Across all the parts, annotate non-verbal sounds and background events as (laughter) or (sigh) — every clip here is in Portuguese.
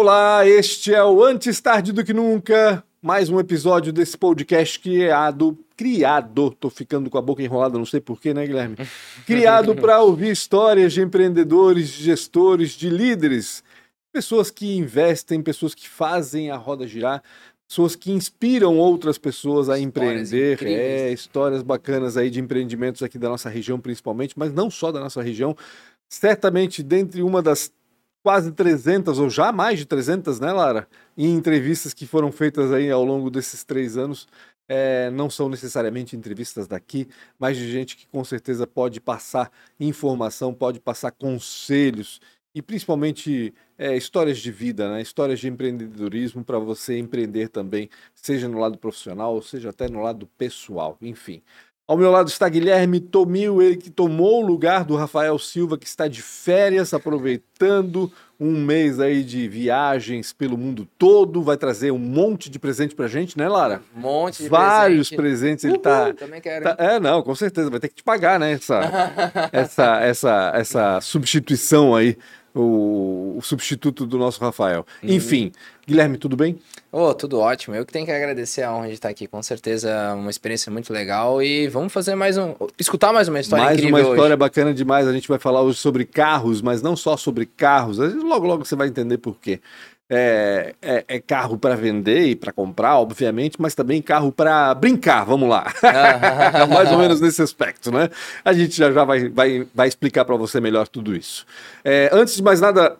Olá, este é o Antes Tarde do Que Nunca, mais um episódio desse podcast criado, criado, tô ficando com a boca enrolada, não sei porquê, né, Guilherme? (laughs) Criado para ouvir histórias de empreendedores, de gestores, de líderes, pessoas que investem, pessoas que fazem a roda girar, pessoas que inspiram outras pessoas a empreender, é, histórias bacanas aí de empreendimentos aqui da nossa região principalmente, mas não só da nossa região, certamente dentre uma das quase 300, ou já mais de 300, né, Lara? Em entrevistas que foram feitas aí ao longo desses três anos. É, não são necessariamente entrevistas daqui, mas de gente que com certeza pode passar informação, pode passar conselhos e principalmente é, histórias de vida, né? histórias de empreendedorismo para você empreender também, seja no lado profissional, seja até no lado pessoal, enfim. Ao meu lado está Guilherme Tomil, ele que tomou o lugar do Rafael Silva, que está de férias, aproveitando um mês aí de viagens pelo mundo todo, vai trazer um monte de presente pra gente, né, Lara? Um monte de Vários presente. presentes, ele tá, Também quero. tá- É, não, com certeza, vai ter que te pagar, né, essa, essa, essa, essa substituição aí, o, o substituto do nosso Rafael. Uhum. Enfim, Guilherme, tudo bem? Ô, tudo ótimo. Eu que tenho que agradecer a honra de estar aqui. Com certeza, uma experiência muito legal. E vamos fazer mais um. Escutar mais uma história Mais incrível uma história hoje. bacana demais. A gente vai falar hoje sobre carros, mas não só sobre carros. Logo, logo você vai entender por quê. É, é- é carro para vender e para comprar, obviamente, mas também carro para brincar. Vamos lá. (laughs) Mais ou menos nesse aspecto, né? A gente já já vai, vai, vai explicar para você melhor tudo isso. É, antes de mais nada,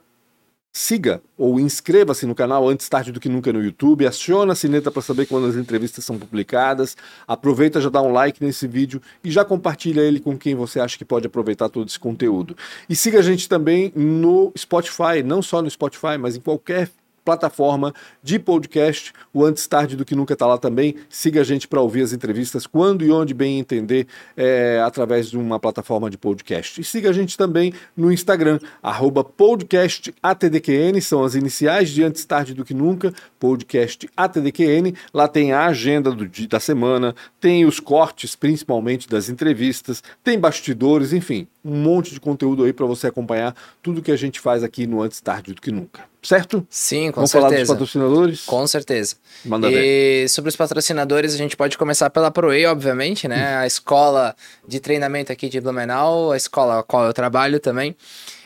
siga ou inscreva-se no canal antes tarde do que nunca no YouTube, aciona a sineta para saber quando as entrevistas são publicadas, aproveita já dá um like nesse vídeo e já compartilha ele com quem você acha que pode aproveitar todo esse conteúdo. E siga a gente também no Spotify, não só no Spotify, mas em qualquer plataforma de podcast. O Antes Tarde do que Nunca está lá também. Siga a gente para ouvir as entrevistas quando e onde bem entender é, através de uma plataforma de podcast. E siga a gente também no Instagram, podcastATDQN, são as iniciais de Antes Tarde do que Nunca, podcast ATDQN. Lá tem a agenda do da semana, tem os cortes, principalmente das entrevistas, tem bastidores, enfim, um monte de conteúdo aí para você acompanhar tudo que a gente faz aqui no Antes Tarde do que Nunca. Certo? Sim, com Vamos falar dos certeza. patrocinadores? Com certeza. Manda ver. E sobre os patrocinadores, a gente pode começar pela ProEI, obviamente, né? A escola de treinamento aqui de Blumenau, a escola a qual eu trabalho também.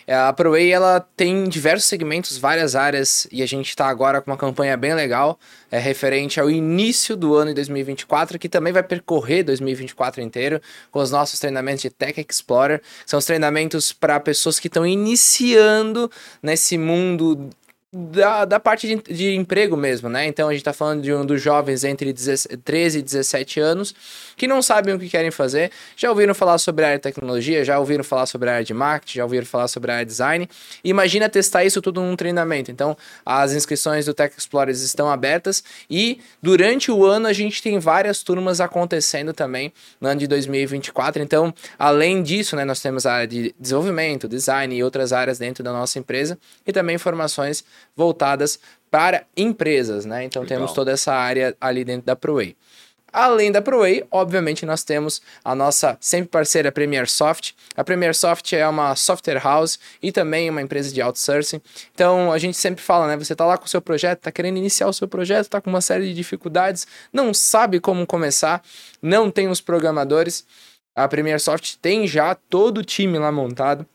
É, A ProEI, ela tem diversos segmentos, várias áreas, e a gente está agora com uma campanha bem legal, é, referente ao início do ano de 2024, que também vai percorrer 2024 inteiro, com os nossos treinamentos de Tech Explorer. São os treinamentos para pessoas que estão iniciando nesse mundo da, da parte de, de emprego mesmo, né? Então a gente tá falando de um dos jovens entre 16 13 e 17 anos que não sabem o que querem fazer, já ouviram falar sobre a área de tecnologia, já ouviram falar sobre a área de marketing, já ouviram falar sobre a área de design. Imagina testar isso tudo num treinamento. Então as inscrições do Tech Explorers estão abertas e durante o ano a gente tem várias turmas acontecendo também no ano de 2024. Então, além disso, né, nós temos a área de desenvolvimento, design e outras áreas dentro da nossa empresa e também formações voltadas para empresas, né? Então Legal. temos toda essa área ali dentro da ProWay. Além da ProWay, obviamente nós temos a nossa sempre parceira Premier Soft. A Premier Soft é uma software house e também uma empresa de outsourcing. Então a gente sempre fala, né? Você tá lá com o seu projeto, tá querendo iniciar o seu projeto, tá com uma série de dificuldades, não sabe como começar, não tem os programadores. A Premier Soft tem já todo o time lá montado.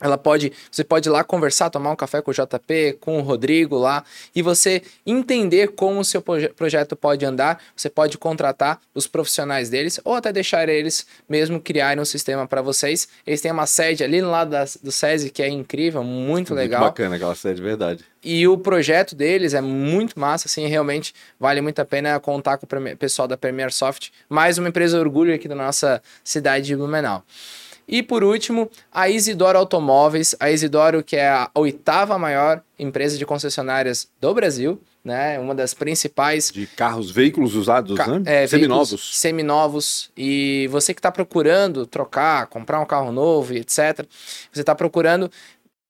Ela pode, você pode ir lá conversar, tomar um café com o JP, com o Rodrigo lá, e você entender como o seu proje- projeto pode andar. Você pode contratar os profissionais deles ou até deixar eles mesmo criarem um sistema para vocês. Eles têm uma sede ali lá da, do SESI que é incrível, muito legal. bacana aquela série, de verdade. E o projeto deles é muito massa, assim, realmente vale muito a pena contar com o pessoal da Premier Soft, mais uma empresa orgulho aqui da nossa cidade de Blumenau. E por último, a Isidoro Automóveis, a Isidoro que é a oitava maior empresa de concessionárias do Brasil, né? Uma das principais De carros, veículos usados, Ca- né? é, Seminovos. Seminovos. E você que está procurando trocar, comprar um carro novo etc. Você está procurando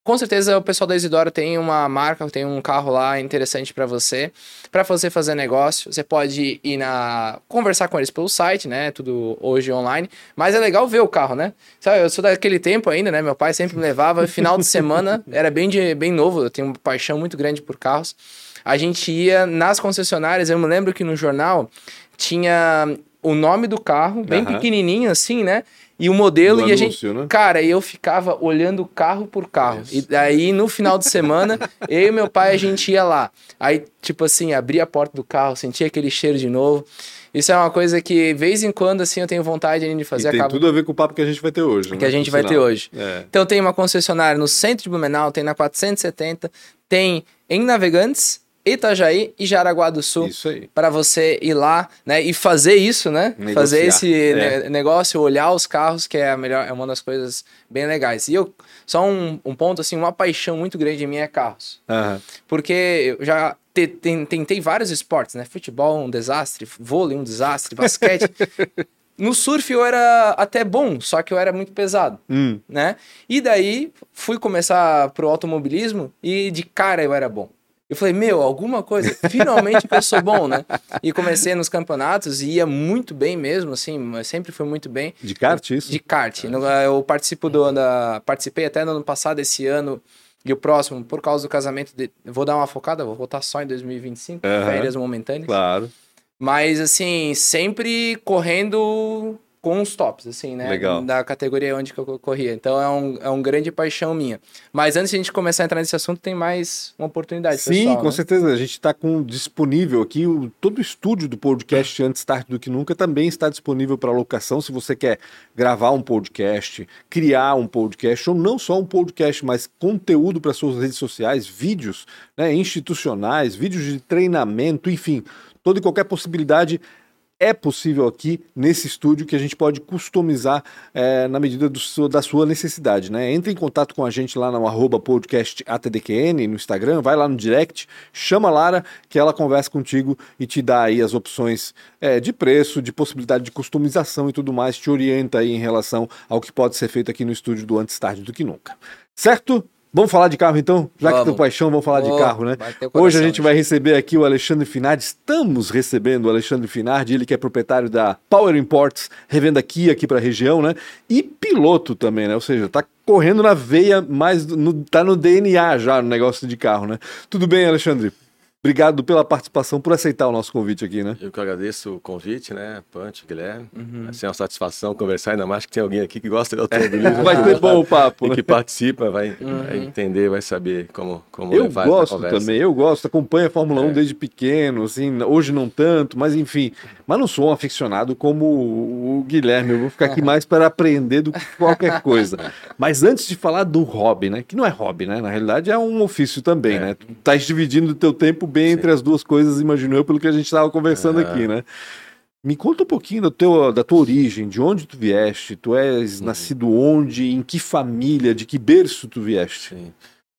com certeza o pessoal da Isidoro tem uma marca, tem um carro lá interessante para você, para você fazer negócio. Você pode ir na conversar com eles pelo site, né? Tudo hoje online, mas é legal ver o carro, né? Sabe, eu sou daquele tempo ainda, né? Meu pai sempre me levava final de semana, (laughs) era bem de, bem novo, eu tenho uma paixão muito grande por carros. A gente ia nas concessionárias, eu me lembro que no jornal tinha o nome do carro, bem Aham. pequenininho assim, né? E o modelo, Do e a gente. anúncio, né? Cara, eu ficava olhando carro por carro. Isso. E daí, no final de semana, (laughs) eu e meu pai, a gente ia lá. Aí, tipo assim, abria a porta do carro, sentia aquele cheiro de novo. Isso é uma coisa que, vez em quando, assim, eu tenho vontade ainda de fazer. e tem acaba- tudo a ver com o papo que a gente vai ter hoje. que né? a gente vai ter hoje. É. Então tem uma concessionária no centro de Blumenau, tem na 470, tem em Navegantes, Itajaí e Jaraguá do Sul. Isso aí. Para você ir lá, né, e fazer isso, né? Negociar. Fazer esse É. ne- negócio, olhar os carros, que é a melhor, é uma das coisas bem legais. E eu só um, um ponto assim, uma paixão muito grande minha é carros, Aham. porque eu já te- ten- tentei vários esportes, né? Futebol um desastre, vôlei um desastre, basquete. (laughs) no surf eu era até bom, só que eu era muito pesado Hum. né? E daí fui começar pro automobilismo e de cara eu era bom. Eu falei, meu, alguma coisa, finalmente que eu sou bom, né? E comecei nos campeonatos e ia muito bem mesmo, assim, mas sempre fui muito bem. De kart, isso? De kart. Eu participo do da, participei até no ano passado, esse ano e o próximo, por causa do casamento. De, vou dar uma focada, vou voltar só em 2025, Aham. férias momentâneas. Claro. Mas, assim, sempre correndo com os tops, assim, né? Legal. Da categoria onde que eu corria. Então é um, é um grande paixão minha. Mas antes de a gente começar a entrar nesse assunto, tem mais uma oportunidade, Sim, pessoal, com né? certeza. A gente está com disponível aqui o, todo o estúdio do podcast Antes Tarde do que Nunca também está disponível para locação. Se você quer gravar um podcast, criar um podcast, ou não só um podcast, mas conteúdo para suas redes sociais, vídeos né, institucionais, vídeos de treinamento, enfim, toda e qualquer possibilidade é possível aqui nesse estúdio que a gente pode customizar eh, na medida seu- da sua necessidade, né? Entre em contato com a gente lá no arroba podcast ATDQN no Instagram, vai lá no direct, chama a Lara que ela conversa contigo e te dá aí as opções eh, de preço, de possibilidade de customização e tudo mais, te orienta aí em relação ao que pode ser feito aqui no estúdio do Antes Tarde do que Nunca. Certo? Vamos falar de carro então? Já que Vamos. teu paixão, vamos falar de Oh, carro, né? Hoje a gente vai receber aqui o Alexandre Finardi. Estamos recebendo o Alexandre Finardi, ele que é proprietário da Power Imports, revenda Kia aqui para a região, né? E piloto também, né? Ou seja, tá correndo na veia, mas no, tá no DNA já no negócio de carro, né? Tudo bem, Alexandre? Obrigado pela participação, por aceitar o nosso convite aqui, né? Eu que agradeço o convite, né? Punch, Guilherme. Uhum. Vai ser uma satisfação conversar, ainda mais que tem alguém aqui que gosta de automobilismo. Vai ser bom o papo, E né? que participa, vai, Uhum. vai entender, vai saber como, como Eu levar essa gosto conversa. também, eu gosto, acompanho a Fórmula 1 É. desde pequeno, assim, hoje não tanto, mas enfim, mas não sou um aficionado como o Guilherme, eu vou ficar aqui mais para aprender do que qualquer coisa. Mas antes de falar do hobby, né, que não é hobby, né, na realidade é um ofício também, É. né, tu estás dividindo o teu tempo bem entre as duas coisas, imagino eu, pelo que a gente estava conversando Aham. aqui, né. Me conta um pouquinho do teu, da tua origem, de onde tu vieste, tu és Uhum. nascido onde, em que família, de que berço tu vieste? Sim.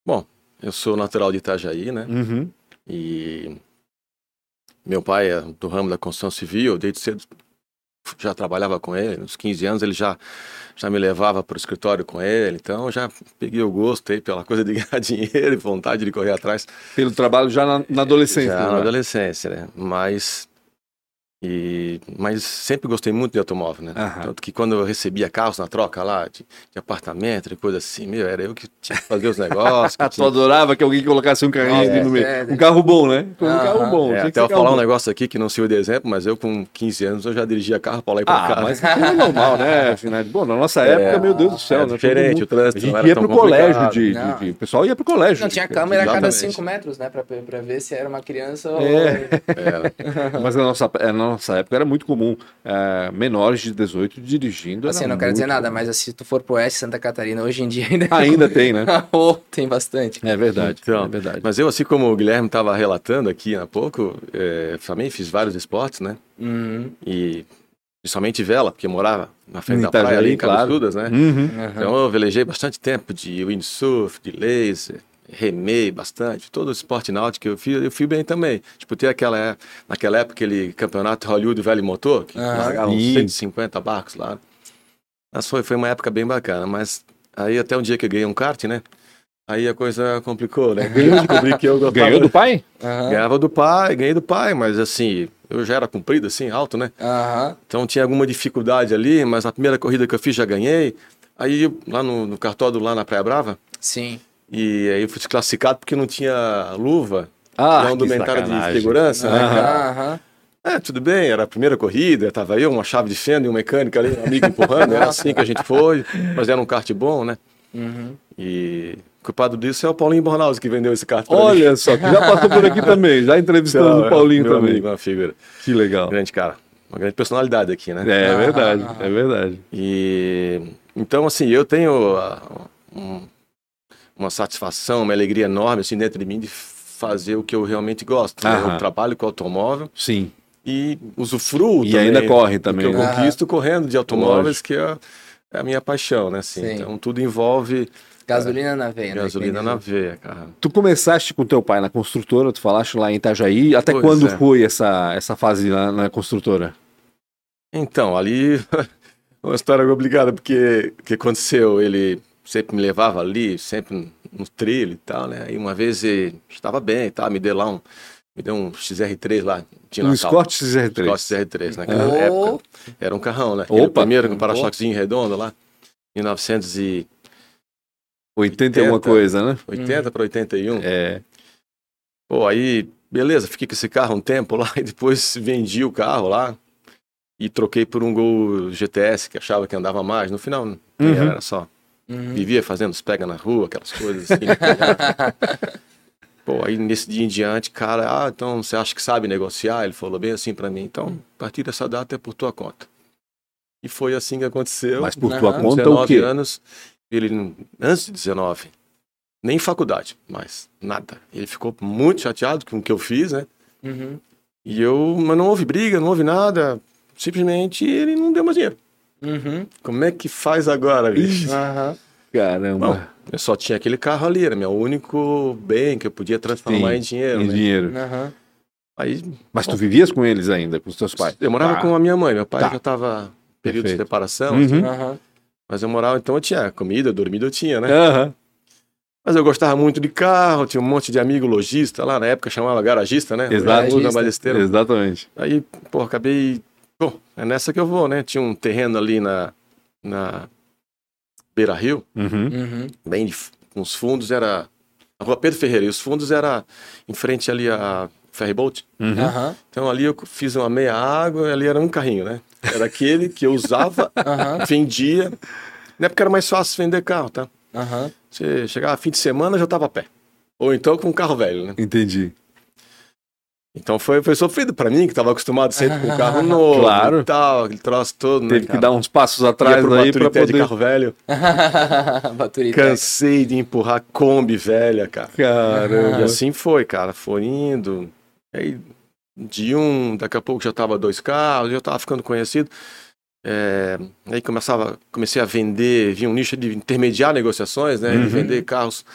Bom, eu sou natural de Itajaí, né? Uhum. E meu pai é do ramo da construção civil, eu desde cedo já trabalhava com ele, nos 15 anos ele já, já me levava para o escritório com ele, então eu já peguei o gosto aí pela coisa de (laughs) ganhar dinheiro e vontade de correr atrás. Pelo trabalho já na, na adolescência. Já né? na adolescência, né? Mas, e, mas sempre gostei muito de automóvel, né? Aham. Tanto que quando eu recebia carros na troca lá, de, de apartamento, de coisa assim, meu, era eu que tinha que fazer os negócios. que (laughs) Ah, tu tinha- adorava que alguém colocasse um carrinho É, ali no meio. é, um carro bom, né? Um carro bom. É, até eu falar um bom. negócio aqui que não sirva de exemplo, mas eu com 15 anos eu já dirigia carro para lá e para Ah, cá. mas isso é normal, né? Afinal, (laughs) bom, na nossa É, época, meu Deus do céu, é né? diferente, o trânsito A gente ia tão pro colégio de, de- de- O pessoal ia pro colégio. Não, tinha câmera a cada Exatamente. 5 metros, né? Pra, pra ver se era uma criança ou... É. (laughs) Mas na nossa, é, na nossa época era muito comum é, menores de 18 dirigindo. Assim, não quero dizer nada, comum. mas se tu for pro Oeste Santa Catarina, hoje em dia ainda... Ainda tem, né? (laughs) Oh, tem bastante. É verdade. Então, é verdade. Mas eu, assim como o Guilherme estava relatando aqui há pouco, é, também fiz vários esportes, né? Uhum. E principalmente vela, porque eu morava na frente da praia ali em claro. Cabeçudas, né? Uhum. Então eu velejei bastante tempo de windsurf, de laser, remei bastante, todo o esporte náutico eu fui, eu fui bem também. Tipo, ter aquela, é- naquela época aquele campeonato Hollywood Velho Motor, que Ah, largavam sim. 150 barcos lá. Mas foi, foi uma época bem bacana, mas aí até um dia que eu ganhei um kart, né? Aí a coisa complicou, né? Eu descobri que eu gostava... Ganhou do pai? Aham. Ganhava do pai, ganhei do pai, mas assim, eu já era comprido, assim, alto, né? Aham. Então tinha alguma dificuldade ali, mas a primeira corrida que eu fiz já ganhei. Aí lá no, no cartódromo, lá na Praia Brava, Sim. E aí eu fui desclassificado porque não tinha luva, Ah, não que indumentária de segurança, né? cara? Aham. É, tudo bem, era a primeira corrida, tava eu, uma chave de fenda e um mecânico ali, um amigo empurrando, era assim que a gente foi, mas era um kart bom, né? Uhum. E o culpado disso é o Paulinho Bornhaus que vendeu esse kart pra mim. Olha só, que já passou por aqui também, já entrevistamos Então, o é, Paulinho meu também. Amigo, uma figura. Que legal. Grande cara. Uma grande personalidade aqui, né? É, Ah, verdade, ah, ah. é verdade. E então, assim, eu tenho ah, um- uma satisfação, uma alegria enorme assim, dentro de mim de fazer o que eu realmente gosto. né? Eu trabalho com automóvel Sim. e usufruo E também ainda corre também, Que eu né? conquisto correndo de automóveis, Lógico. que é, é a minha paixão, né? Assim. Sim. Então, tudo envolve Gasolina na veia, né? gasolina na veia, cara. Tu começaste com teu pai na construtora, tu falaste lá em Itajaí. Até Pois quando é. foi essa, essa fase lá na construtora? Então, ali, (laughs) uma história complicada, porque o que aconteceu? Ele sempre me levava ali, sempre no trilho e tal, né? Aí uma vez ele estava bem e tal, me deu lá um, me deu um XR3 lá de Um Natal. Scott XR3. Scott XR3, naquela Oh. época. Era um carrão, né? Aquele Opa! primeiro com Boa. para-choquezinho redondo lá, 1980 80 e alguma coisa, né? para 81. É. Pô, aí, beleza, fiquei com esse carro um tempo lá (laughs) e depois vendi o carro lá e troquei por um Gol GTS que achava que andava mais. No final, Uhum. era só. Uhum. Vivia fazendo os pega na rua, aquelas coisas assim. (laughs) Pô, aí nesse dia em diante, cara, ah, então você acha que sabe negociar? Ele falou bem assim pra mim. Então, a partir dessa data é por tua conta. E foi assim que aconteceu. Mas por Aham. tua Com conta, 19 o quê? anos, ele, antes de 19, nem faculdade, mas nada. Ele ficou muito chateado com o que eu fiz, né? Uhum. E eu, mas não houve briga, não houve nada. Simplesmente ele não deu mais dinheiro. Uhum. Como é que faz agora, bicho? Aham. Caramba. Bom, eu só tinha aquele carro ali, era meu único bem que eu podia transformar Sim, em dinheiro, em né? dinheiro. Aham. Aí Mas tu vivias com eles ainda, com os teus pais? eu morava Tá. com a minha mãe, meu pai Tá. já estava período Perfeito. de separação, Uhum. assim, mas eu morava, então eu tinha comida, dormida eu tinha, né? Aham. Mas eu gostava muito de carro, tinha um monte de amigo lojista lá, na época chamava garagista, né? Exato. Exatamente. Aí, pô, acabei. Bom, é nessa que eu vou, né? Tinha um terreno ali na, na Beira Rio, Uhum. Uhum. bem de, com os fundos, era. A rua Pedro Ferreira, e os fundos era em frente ali a Ferryboat. Uhum. Então ali eu fiz uma meia água e ali era um carrinho, né? Era aquele que eu usava, (laughs) vendia. Na época era mais fácil vender carro, tá? Você chegava fim de semana já tava a pé. Ou então com um carro velho, né? Entendi. Então foi, foi sofrido pra mim, que tava acostumado sempre com carro (laughs) novo Claro. e tal, aquele troço todo, né, Teve que cara? dar uns passos atrás aí pra Baturité de poder... carro velho. (laughs) Cansei de empurrar Kombi velha, cara. E Caramba. assim foi, cara. Foi indo. Aí, de um, daqui a pouco já tava dois carros, já tava ficando conhecido. É, aí começava, comecei a vender, vinha um nicho de intermediar negociações, né? Uhum. De vender carros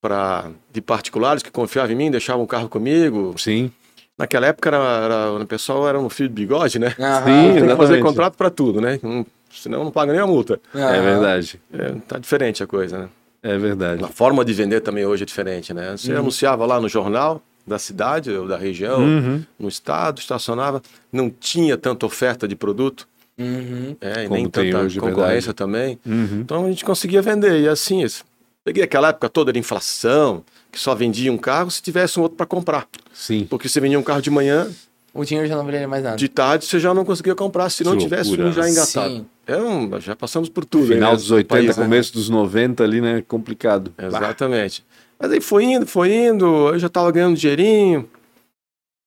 para de particulares que confiavam em mim, deixavam o carro comigo. Sim. Naquela época era, era, o pessoal era um fio de bigode, né? Aham. Sim, Tem que fazer contrato para tudo, né? Não- senão não paga nem a multa. É Aham. verdade. É, tá diferente a coisa, né? É verdade. A forma de vender também hoje é diferente, né? Você anunciava lá no jornal da cidade ou da região, Uhum. no estado, estacionava, não tinha tanta oferta de produto, Uhum. é, e Como nem tanta hoje, concorrência verdade. também. Uhum. Então a gente conseguia vender. E assim, isso- peguei aquela época toda de inflação, que só vendia um carro se tivesse um outro para comprar. Sim. Porque você vendia um carro de manhã, O dinheiro já não valia mais nada. de tarde você já não conseguia comprar se não Que tivesse loucura, um já né? engatado. Sim. É um, já passamos por tudo. Final né, dos no 80, país, né? começo dos 90 ali, né? Complicado. Exatamente. Mas aí foi indo, foi indo, eu já estava ganhando dinheirinho.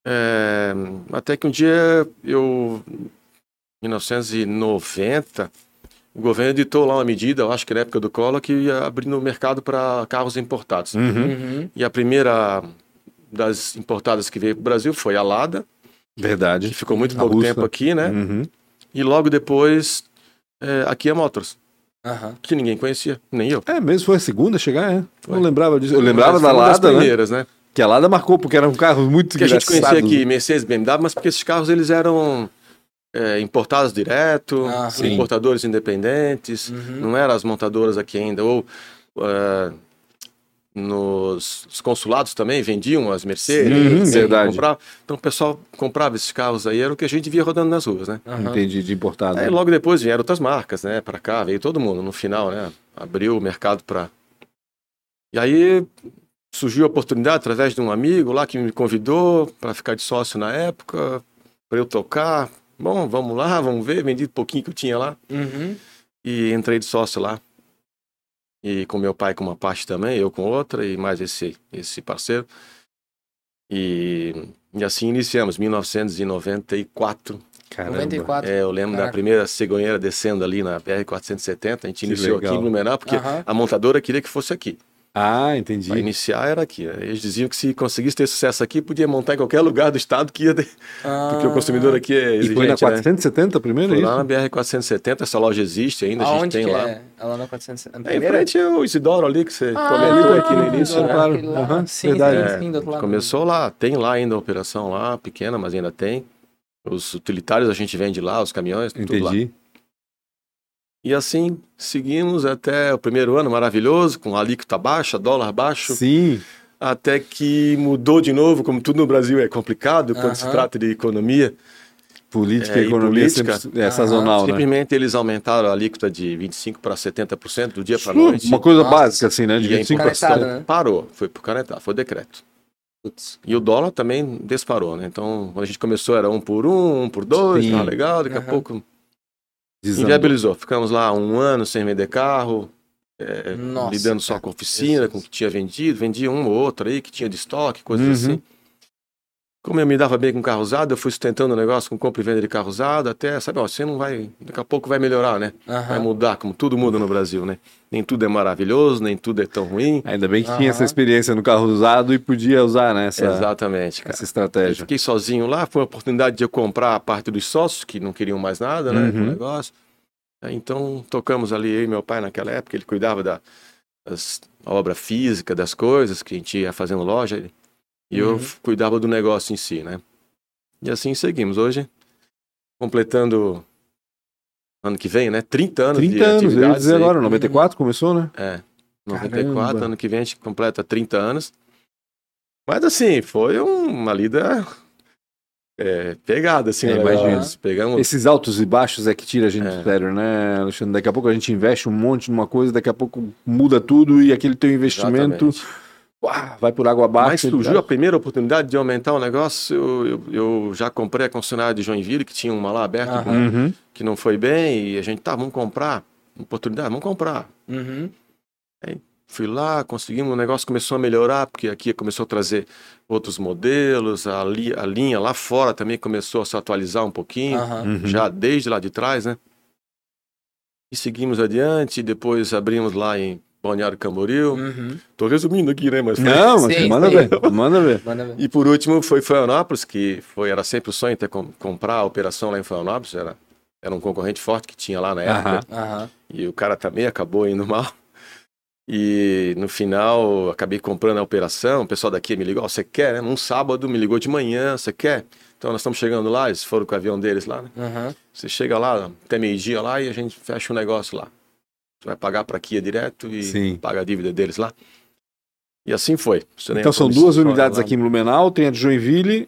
É, até que um dia eu, em 1990, o governo editou lá uma medida, eu acho que na época do Collor, que ia abrir no mercado para carros importados. Uhum. Uhum. E a primeira das importadas que veio para o Brasil foi a Lada, Verdade. que ficou muito A pouco russa. tempo aqui, né? Uhum. E logo depois, é, a Kia Motors, Aham. que ninguém conhecia, nem eu. É, mesmo foi a segunda a chegar, é. Foi. Não lembrava disso. Eu lembrava da Lada, né? primeiras, né? Que a Lada marcou, porque era um carro muito que a gente conhecia aqui, Mercedes, BMW, mas porque esses carros eles eram é, importados direto, Ah, importadores independentes, Uhum. não eram as montadoras aqui ainda, ou é, nos os consulados também vendiam as Mercedes. Sim, verdade. comprava. Então o pessoal comprava esses carros aí, era o que a gente via rodando nas ruas, né? Aham. Entendi, de importado. Aí logo depois vieram outras marcas, né, para cá, veio todo mundo no final, né? Abriu o mercado para E aí surgiu a oportunidade através de um amigo lá que me convidou para ficar de sócio na época, para eu tocar. Bom, vamos lá, vamos ver, vendi um pouquinho que eu tinha lá Uhum. e entrei de sócio lá. E com meu pai com uma parte também, eu com outra e mais esse esse parceiro. E, e assim iniciamos, 1994. Caramba. 94. É, eu lembro da Caraca. primeira cegonheira descendo ali na BR-470. A gente Que iniciou legal. aqui em Blumenau, porque Aham. a montadora queria que fosse aqui. Ah, entendi. Para iniciar era aqui. Eles diziam que se conseguisse ter sucesso aqui, podia montar em qualquer lugar do estado, que ia ter- porque o consumidor aqui é E exigente, foi na né? 470 primeiro, é Foi lá isso? na BR-470, essa loja existe ainda, a gente Aonde tem que lá. é? É lá na 400. A É, em frente é o Isidoro ali, que você Ah, comentou aqui no início, né? claro. lá. Aham, sim, verdade. sim, sim, do outro lado. Começou lá, tem lá ainda a operação lá, pequena, mas ainda tem. Os utilitários a gente vende lá, os caminhões, tudo lá. E assim, seguimos até o primeiro ano maravilhoso, com alíquota baixa, dólar baixo, Sim. até que mudou de novo, como tudo no Brasil é complicado quando se trata de economia. Política É, e economia política. sempre é sazonal, né? Simplesmente eles aumentaram a alíquota de 25% para 70% do dia para Sim, noite. Uma coisa Nossa. básica, assim, né? De E é 25 Canetada, né? Parou, foi por canetado, foi decreto. Putz. E o dólar também disparou, né? Então, quando a gente começou era um por um, um por dois, Sim. tava legal, daqui a pouco Desandou. inviabilizou. Ficamos lá um ano sem vender carro, é, Nossa, lidando só cara. com oficina, Jesus. com o que tinha vendido, vendia um ou outro aí que tinha de estoque, coisas Uhum. assim. Como eu me dava bem com carro usado, eu fui sustentando o negócio com compra e venda de carro usado, até, sabe, ó, você não vai, daqui a pouco vai melhorar, né? Vai Aham. mudar, como tudo muda no Brasil, né? Nem tudo é maravilhoso, nem tudo é tão ruim. Ainda bem que Aham. tinha essa experiência no carro usado e podia usar, né? Essa, Exatamente, cara. essa Eu estratégia. fiquei sozinho lá, foi uma oportunidade de eu comprar a parte dos sócios, que não queriam mais nada, né, com o Uhum. negócio. Aí, Então, tocamos ali, eu e meu pai naquela época, ele cuidava da das- obra física, das coisas que a gente ia fazendo loja, ele- e eu Uhum. f- cuidava do negócio em si, né. E assim seguimos. Hoje, completando ano que vem, né, 30 anos 30 de anos, eu atividades dizer aí. agora, 94 começou, né? É, 94, Caramba. ano que vem a gente completa 30 anos. Mas assim, foi um- uma lida é, pegada, assim, É, né? imagino. Nós Pegamos. Esses altos e baixos é que tira a gente É. do sério, né, Alexandre? Daqui a pouco a gente investe um monte numa coisa, daqui a pouco muda tudo e aquele teu investimento Exatamente. Uá, vai por água Mas abaixo. surgiu a primeira oportunidade de aumentar o negócio. Eu, eu, eu já comprei a concessionária de Joinville, que tinha uma lá aberta, com- Uhum. que não foi bem, e a gente, tá, vamos comprar. Oportunidade, vamos comprar. Uhum. Fui lá, conseguimos, o negócio começou a melhorar, porque aqui começou a trazer outros modelos, a, li- a linha lá fora também começou a se atualizar um pouquinho. Uhum. já desde lá de trás, né? E seguimos adiante, depois abrimos lá em Balneário Camboriú. Uhum. Tô resumindo aqui, né? Mas foi- Não, (laughs) mas Sim, manda sim. ver, manda ver. Manda ver. E por último foi Florianópolis, que foi, era sempre o sonho ter com- comprar a operação lá em Florianópolis, era, era um concorrente forte que tinha lá na época. Aham. E o cara também acabou indo mal. E no final acabei comprando a operação. O pessoal daqui me ligou: "Ó, você quer, né? Num sábado me ligou de manhã, você quer? Então nós estamos chegando lá, eles foram com o avião deles lá, né? Você chega lá até meio-dia lá e a gente fecha o negócio lá. Você vai pagar para Kia direto e Sim. paga a dívida deles lá. E assim foi. Então a são duas unidades lá. aqui em Blumenau, tem a de Joinville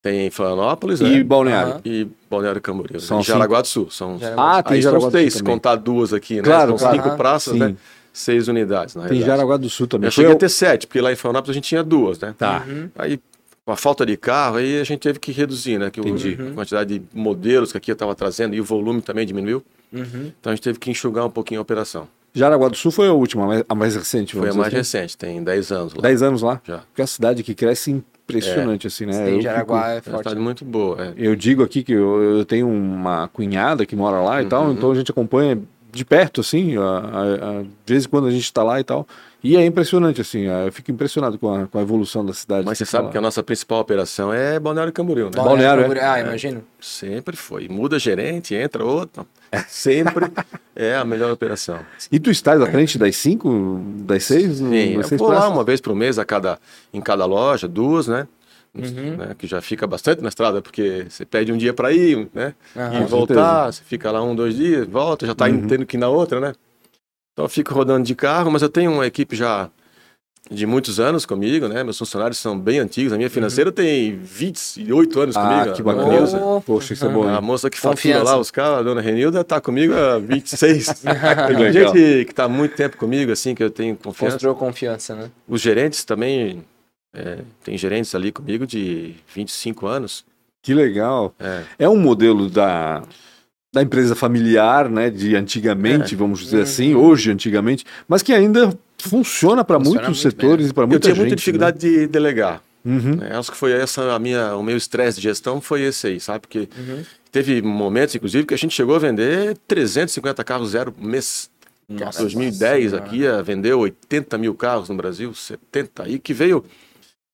Tem Florianópolis e né? Balneário. E Balneário Camboriú. São e Jaraguá do Sul. São, Jaraguá Ah, tem aí Jaraguá do Sul seis, se também. contar duas aqui, né? Claro, são claro. cinco praças, Sim. né? Seis unidades, na Tem realidade. Jaraguá do Sul também. Eu cheguei o- a ter sete, porque lá em Florianópolis a gente tinha duas, né? Tá. Uhum. Aí, com a falta de carro, aí a gente teve que reduzir, né? Que o- Entendi. a quantidade de modelos que aqui eu estava trazendo e o volume também diminuiu. Uhum. Então a gente teve que enxugar um pouquinho a operação. Jaraguá do Sul foi a última, a mais- a recente. Foi a mais assim. recente, tem 10 anos lá. 10 anos lá. Já. Porque é uma cidade que cresce impressionante, assim, né? Sim, Eu Jaraguá é É uma forte. cidade muito boa. é. Eu digo aqui que eu, eu tenho uma cunhada que mora lá e tal, Uhum. então a gente acompanha de perto, assim, a, a, a, de vez em quando a gente está lá e tal. E é impressionante, assim, eu fico impressionado com a, com a evolução da cidade. Mas você que sabe tá que a lá. nossa principal operação é Balneário Camboriú, né? Balneário, é? Ah, imagino. Sempre foi. Muda gerente, entra outro. Sempre é a melhor operação. E tu estás à frente das 5, das 6? Sim, eu vou lá uma vez por mês a cada, em cada loja, duas, né? Uhum. Né, Que já fica bastante na estrada, porque você pede um dia para ir, né? Aham. e voltar, você fica lá um, dois dias, volta, já tá Uhum. tendo que ir na outra, né? Então eu fico rodando de carro, mas eu tenho uma equipe já de muitos anos comigo, né? Meus funcionários são bem antigos. A minha financeira tem 28 anos Ah, comigo. que a bacana. Oh, Poxa, isso é bom. A moça que fatura Confiança. lá, os caras, a dona Renilda, tá comigo há 26. tem (laughs) gente que tá há muito tempo comigo, assim, que eu tenho confiança. Construiu confiança, né? Os gerentes também, é, tem gerentes ali comigo de 25 anos. Que legal. É, É um modelo da, da empresa familiar, né? De antigamente, É. vamos dizer assim, hoje antigamente, mas que ainda funciona para muitos muito setores e para eu muita tinha gente. muita dificuldade de delegar. né? Uhum. né? Acho que foi essa a minha, o meu estresse de gestão foi esse aí, sabe? Porque Uhum. teve momentos, inclusive, que a gente chegou a vender 350 carros zero mês. Nossa 2010 Senhora. aqui a vendeu 80 mil carros no Brasil, 70 aí que veio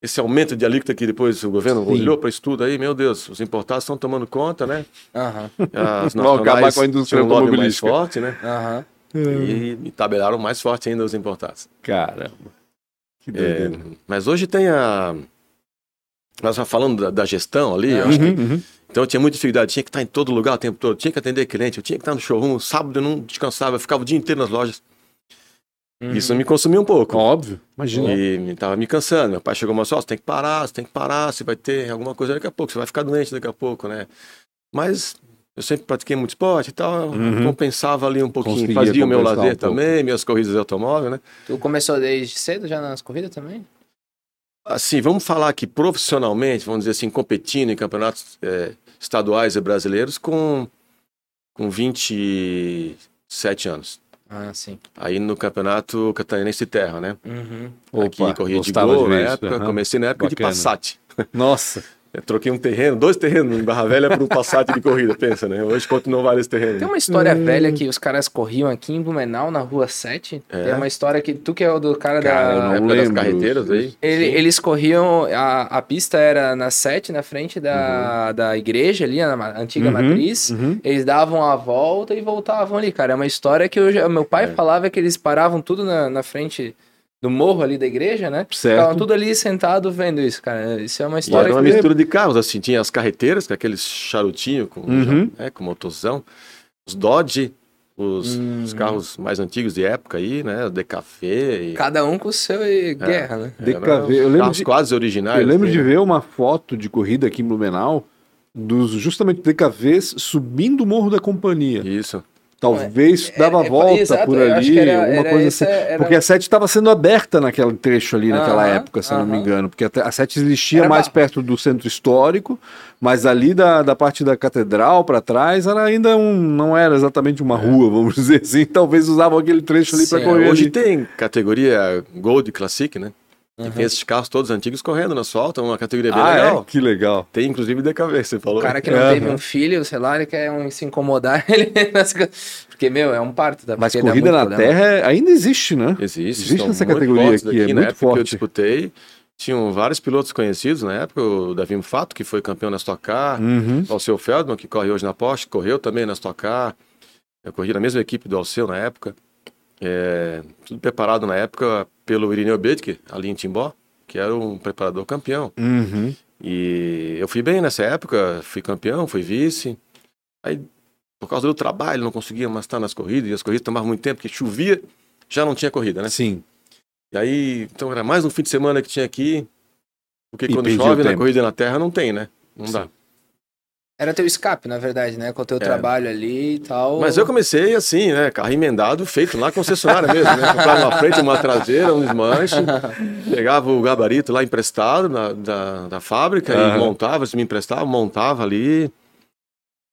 esse aumento de alíquota que depois o governo Sim. olhou para isso tudo aí, meu Deus, os importados estão tomando conta, né? Aham, As (laughs) Vão acabar com a indústria um lobby mais forte, né? aham. E, e tabelaram mais forte ainda os importados. Caramba. Que É, doideira. mas hoje tem a. Nós já falando da, da gestão ali, É. acho que- Uhum, uhum. então eu tinha muita dificuldade, tinha que estar em todo lugar o tempo todo, tinha que atender cliente, eu tinha que estar no showroom, sábado eu não descansava, eu ficava o dia inteiro nas lojas. Uhum. Isso me consumia um pouco. Óbvio, imagina. E me tava me cansando. Meu pai chegou e falou: "Ó, você tem que parar, você tem que parar, você vai ter alguma coisa daqui a pouco, você vai ficar doente daqui a pouco, né? Mas eu sempre pratiquei muito esporte e tal, Uhum. compensava ali um pouquinho, Conseguia fazia o meu lazer um pouco. também, minhas corridas de automóvel, né? Tu começou desde cedo já nas corridas também? Assim, vamos falar que profissionalmente, vamos dizer assim, competindo em campeonatos eh, estaduais e brasileiros com, com 27 anos. Ah, sim. Aí no campeonato catarinense de terra, né? Uhum. Aqui Opa, corria de gol na época, aham. comecei na época Bacana. de Passat. (laughs) (laughs) Nossa, Eu troquei um terreno, dois terrenos em Barra Velha por um Passat de corrida, pensa, né? Hoje quanto não vale esse terreno. Tem uma história velha que os caras corriam aqui em Blumenau, na rua 7. É? Tem uma história que tu que é o do cara, Cara, eu da. não época das carreteiras aí. Ele- eles corriam, a, a pista era na 7, na frente Uhum. da, da igreja ali, na antiga Uhum, matriz. uhum. Eles davam a volta e voltavam ali, cara. É uma história que eu já- meu pai É. falava que eles paravam tudo na, na frente do morro ali da igreja, né? Certo. tudo ali sentado vendo isso, cara. Isso é uma E história era uma que... mistura de carros, assim, tinha as carreteiras, com aqueles charutinhos com, Uhum. né, com motorzão, os Dodge, os, Uhum. os carros mais antigos de época aí, né? O DKV. E, Cada um com o seu e guerra, né? DKV. eram Eu lembro carros de- quase originais. Eu lembro assim, de né? ver uma foto de corrida aqui em Blumenau dos justamente DKVs subindo o Morro da Companhia. Isso. Talvez Era- dava é, volta exato, por ali, era- alguma era coisa essa- assim. era- Porque a 7 estava sendo aberta naquele trecho ali, naquela época, se eu não me engano. Porque a 7 existia mais perto do centro histórico, mas ali da, da parte da catedral para trás era ainda um. não era exatamente uma rua, vamos (laughs) dizer assim. Talvez usavam aquele trecho ali para Sim, correr. Hoje ali. tem categoria Gold Classic, né? Uhum. tem esses carros todos antigos correndo no asfalto, é uma categoria bem Ah, legal. é? Que legal. Tem inclusive DKV, você falou. O cara que não Aham. teve um filho, sei lá, ele quer um, se incomodar, (laughs) ele... Porque, meu, é um parto. Tá? Mas corrida na problema. terra é- ainda existe, né? Existe, Existe são essa muito categoria aqui, é na muito época que eu forte. disputei, tinham vários pilotos conhecidos na época, o Davi Fato, que foi campeão na Stock Car, Uhum. o Alceu Feldman, que corre hoje na Porsche, correu também na Stock Car, eu corri na mesma equipe do Alceu na época, É, tudo preparado na época pelo Irineu Bedke, ali em Timbó, que era um preparador campeão. Uhum. E eu fui bem nessa época, fui campeão, fui vice. Aí, por causa do trabalho, não conseguia mais estar nas corridas, e as corridas tomavam muito tempo, porque chovia, já não tinha corrida, né? Sim. E aí, então era mais um fim de semana que tinha aqui, porque E quando chove na corrida na terra não tem, né? Não dá. Era teu escape, na verdade, né? Com o teu É. trabalho ali e tal. Mas eu comecei assim, né? Carro emendado, feito lá concessionária mesmo, né? Comprava uma frente, uma traseira, um desmanche, pegava o gabarito lá emprestado na- da, da fábrica Aham. e montava, se me emprestava, montava ali.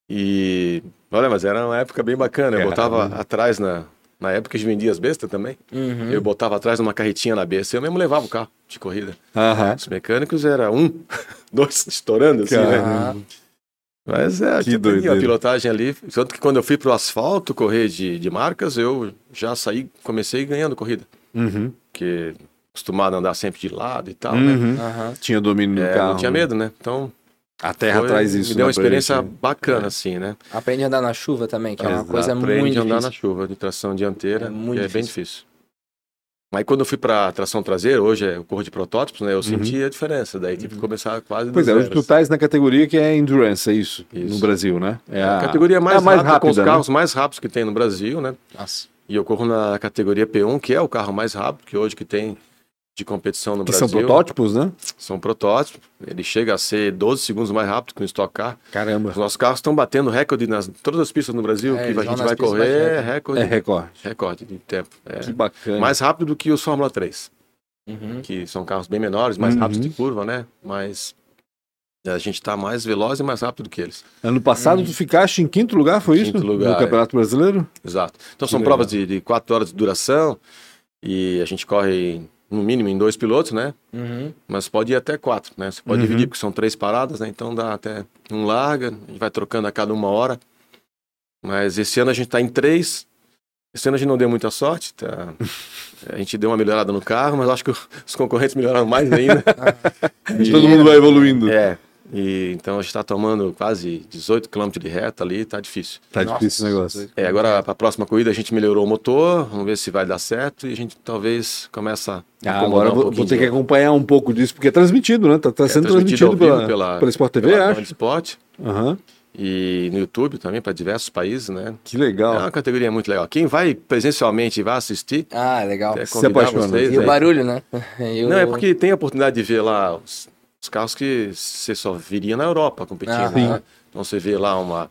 E. Olha, mas era uma época bem bacana. Eu botava Caramba. atrás na. Na época que vendia as bestas também. Uhum. Eu botava atrás numa carretinha na besta. Eu mesmo levava o carro de corrida. Os mecânicos era um, (laughs) dois estourando assim, né? Mas é, Que que doideira. a pilotagem ali. Tanto que quando eu fui pro asfalto correr de, de marcas, eu já saí, comecei ganhando corrida. Uhum. Porque acostumado a andar sempre de lado e tal, né? Uhum. Tinha domínio do É, carro. não tinha né? medo, né? Então, A terra foi- traz isso. me deu uma experiência gente, né? bacana, assim, né? Aprende a andar na chuva também, que é uma Exato. coisa Aprende muito a andar difícil. na chuva, de tração dianteira, É muito é bem difícil. Aí quando eu fui pra tração traseira, hoje é o corro de protótipos, né? Eu senti a diferença, daí tive que começar quase Uhum. Pois é, hoje tu estás na categoria que é Endurance, é isso? Isso. No Brasil, né? É a categoria mais, é a mais rápida, com os rápida, né? carros mais rápidos que tem no Brasil, né? Nossa. E eu corro na categoria P1, que é o carro mais rápido, que hoje que tem de competição no Que Brasil. são protótipos, né? São protótipos. Ele chega a ser 12 segundos mais rápido que um Stock Car. Caramba. Os nossos carros estão batendo recorde nas todas as pistas no Brasil É, que a gente vai correr. É recorde, É recorde. recorde de tempo. É. Que bacana. Mais rápido do que os Fórmula 3, Uhum. que são carros bem menores, mais Uhum. rápidos de curva, né? Mas a gente está mais veloz e mais rápido do que eles. Ano passado tu ficaste em quinto lugar, foi Quinto isso? lugar, no Campeonato Brasileiro? Exato. Então Que são legal. provas de, de quatro horas de duração e a gente corre no mínimo em dois pilotos, né? Uhum. Mas pode ir até quatro, né? Você pode Uhum. dividir, porque são três paradas, né? Então dá até um larga, a gente vai trocando a cada uma hora. Mas esse ano a gente tá em três. Esse ano a gente não deu muita sorte, tá? (laughs) A gente deu uma melhorada no carro, mas acho que os concorrentes melhoraram mais ainda. (laughs) (laughs) E- Todo mundo vai evoluindo. É. E, então a gente tá tomando quase 18 km de reta ali, tá difícil. Tá Nossa, difícil o negócio. É, agora para a próxima corrida a gente melhorou o motor, vamos ver se vai dar certo e a gente talvez começa a Ah, agora um vou, ter que acompanhar um pouco disso, porque é transmitido, né? Tá, tá É sendo transmitido transmitido, pela, pela- pela Sport TV, pela acho. Band Sport Aham. e no YouTube também para diversos países, né? Que É legal. uma categoria muito legal. Quem vai presencialmente e vai assistir, Ah, legal. é Se convidar apaixona. vocês. E o aí. barulho, né? (laughs) E o- Não, é porque tem a oportunidade de ver lá os, os carros que você só viria na Europa competindo. Aham. né? Então você vê lá uma,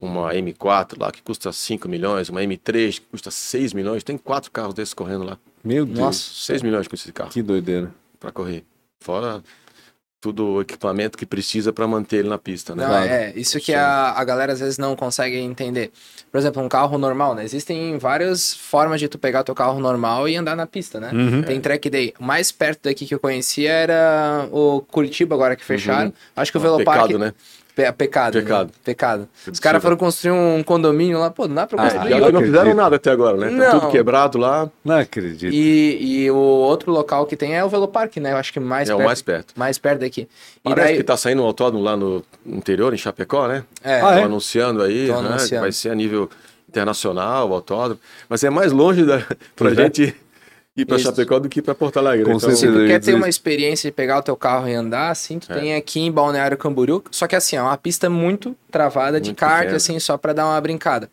uma M4 lá que custa 5 milhões, uma M3 que custa 6 milhões. Tem quatro carros desses correndo lá. Meu Deus. Nossa. 6 milhões com esse carro Que doideira. para correr. Fora tudo o equipamento que precisa para manter ele na pista, né? Não, Claro. é, isso que a, a galera às vezes não consegue entender. Por exemplo, um carro normal, né? Existem várias formas de tu pegar teu carro normal e andar na pista, né? Uhum. Tem track day. O mais perto daqui que eu conhecia era o Curitiba, agora que fecharam. Acho que o Velopark... Pecado, né? Pe- pecado. Pecado. Né? Pecado. Os caras foram construir um condomínio lá, pô, não dá pra Ah, construir. Eu não fizeram nada até agora, né? Tá Não. tudo quebrado lá. Não acredito. E, e o outro local que tem é o Velopark, né? Eu acho que mais é perto. o mais perto. mais perto daqui. E Parece daí, que tá saindo um autódromo lá no interior, em Chapecó, né? é, Ah, Estão é? anunciando aí, né? que anunciando. Vai ser a nível internacional, o autódromo. Mas é mais longe da, pra é. gente ir pra Isso. Chapecó do que pra Porto Alegre. Com então. Se tu quer ter uma experiência de pegar o teu carro e andar, assim, tu É. tem aqui em Balneário Camboriú. Só que assim, é uma pista muito travada de Muito kart, pequena. assim, só pra dar uma brincada.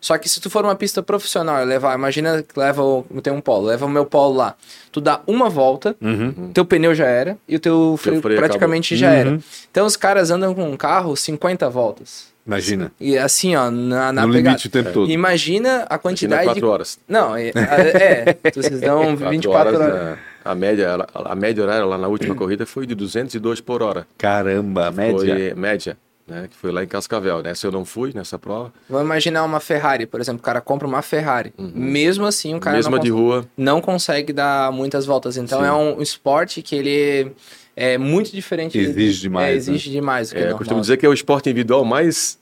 Só que se tu for uma pista profissional e levar, imagina que leva o, tem um polo, leva o meu polo lá. Tu dá uma volta, Uhum. teu pneu já era e o teu freio, freio praticamente já Uhum. era. Então os caras andam com um carro 50 voltas. Imagina. E assim, ó, na, na no pegada. limite o tempo todo. Imagina a na quantidade 4 de. horas. Não, é, é, é, vocês dão (laughs) 4 24 horas. né? A média, a média horária lá na última corrida foi de 202 por hora. Caramba, média. Foi média, né? Que foi lá em Cascavel. Nessa eu não fui, nessa prova. Vamos imaginar uma Ferrari, por exemplo, o cara compra uma Ferrari. Mesmo assim, o cara Mesma não, de cons- rua. não consegue dar muitas voltas. Então Sim. é um esporte que ele é muito diferente. Exige demais, É, né? exige demais. do que É, eu costumo dizer que é o esporte individual mais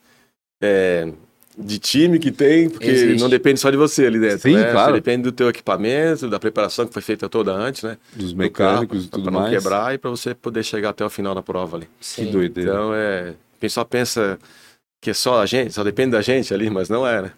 é, de time que tem, porque Existe. não depende só de você ali dentro. Sim, né? claro. Você depende do teu equipamento, da preparação que foi feita toda antes, né? Dos do mecânicos e carro, tudo pra não mais. quebrar e para você poder chegar até o final da prova ali. Que Sim. doideira. Então, é, quem só pensa que é só a gente, só depende da gente ali, mas não é, né?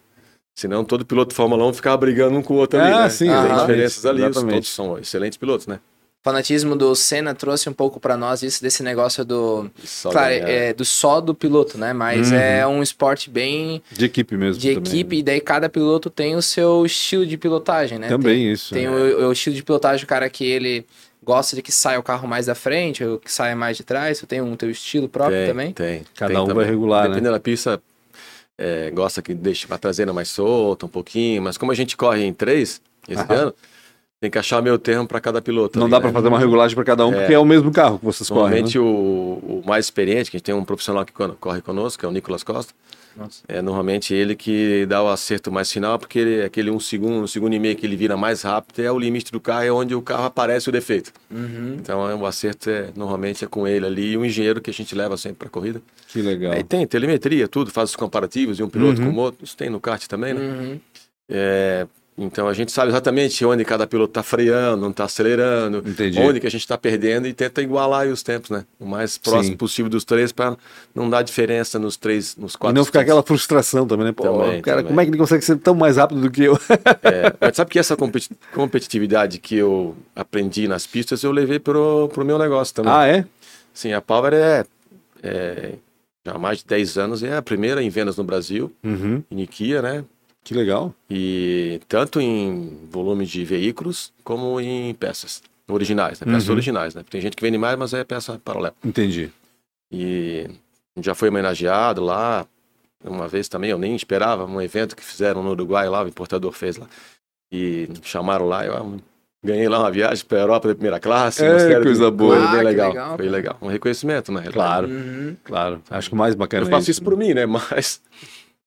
Senão todo piloto de Fórmula 1 ficava brigando um com o outro ali, Ah, né? sim, Tem exatamente, diferenças ali, os- exatamente. todos são excelentes pilotos, né? O fanatismo do Senna trouxe um pouco pra nós isso desse negócio do. Só claro, é do só do piloto, né? Mas Uhum. é um esporte bem De equipe mesmo. de também. equipe, e daí cada piloto tem o seu estilo de pilotagem, né? Também isso. Tem é. o, o estilo de pilotagem do cara que ele gosta de que saia o carro mais da frente, ou que saia mais de trás. Tu tem um teu estilo próprio tem, também? Tem. Cada tem um vai também. regular, né? Dependendo da pista, é, gosta que deixe a traseira mais solta um pouquinho, mas como a gente corre em três esse Aham. ano, tem que achar meio termo para cada piloto. Não ali, dá né? pra fazer uma regulagem pra cada um, É. porque é o mesmo carro que vocês correm. Normalmente Né? o, o mais experiente, que a gente tem um profissional que corre conosco, que é o Nicolas Costa, Nossa. é normalmente ele que dá o acerto mais final, porque ele, aquele um segundo, um segundo e meio que ele vira mais rápido, é o limite do carro, é onde o carro aparece o defeito. Uhum. Então é, o acerto é, normalmente é com ele ali, e o engenheiro que a gente leva sempre para corrida. Que legal. Aí tem telemetria, tudo, faz os comparativos de um piloto Uhum. com o outro, isso tem no kart também, né? Uhum. É, então a gente sabe exatamente onde cada piloto está freando, não está acelerando, Entendi. onde que a gente está perdendo e tenta igualar os tempos, né? O mais próximo Sim. possível dos três para não dar diferença nos três, nos E quatro. não ficar instantes. aquela frustração também, né? Pô, Também, cara, também. como é que ele consegue ser tão mais rápido do que eu? É, (laughs) mas sabe que essa competi- competitividade que eu aprendi nas pistas eu levei pro, pro meu negócio também. ah, é? Sim, a Power é, é já há mais de 10 anos é a primeira em vendas no Brasil, Uhum. em Kia, né? Que legal. E tanto em volume de veículos como em peças. originais, né? Peças Uhum. originais, né? Tem gente que vende mais, mas é peça paralela. Entendi. E já foi homenageado lá uma vez também, eu nem esperava, um evento que fizeram no Uruguai lá, o importador fez lá. E chamaram lá, eu ah, ganhei lá uma viagem para a Europa de primeira classe. É, uma série de coisa boa. coisas Ah, bem legal. legal, Foi legal. Um reconhecimento, né? Claro, Uhum. claro. Acho que o mais bacana Eu é faço isso por mim, né? (laughs) Mas,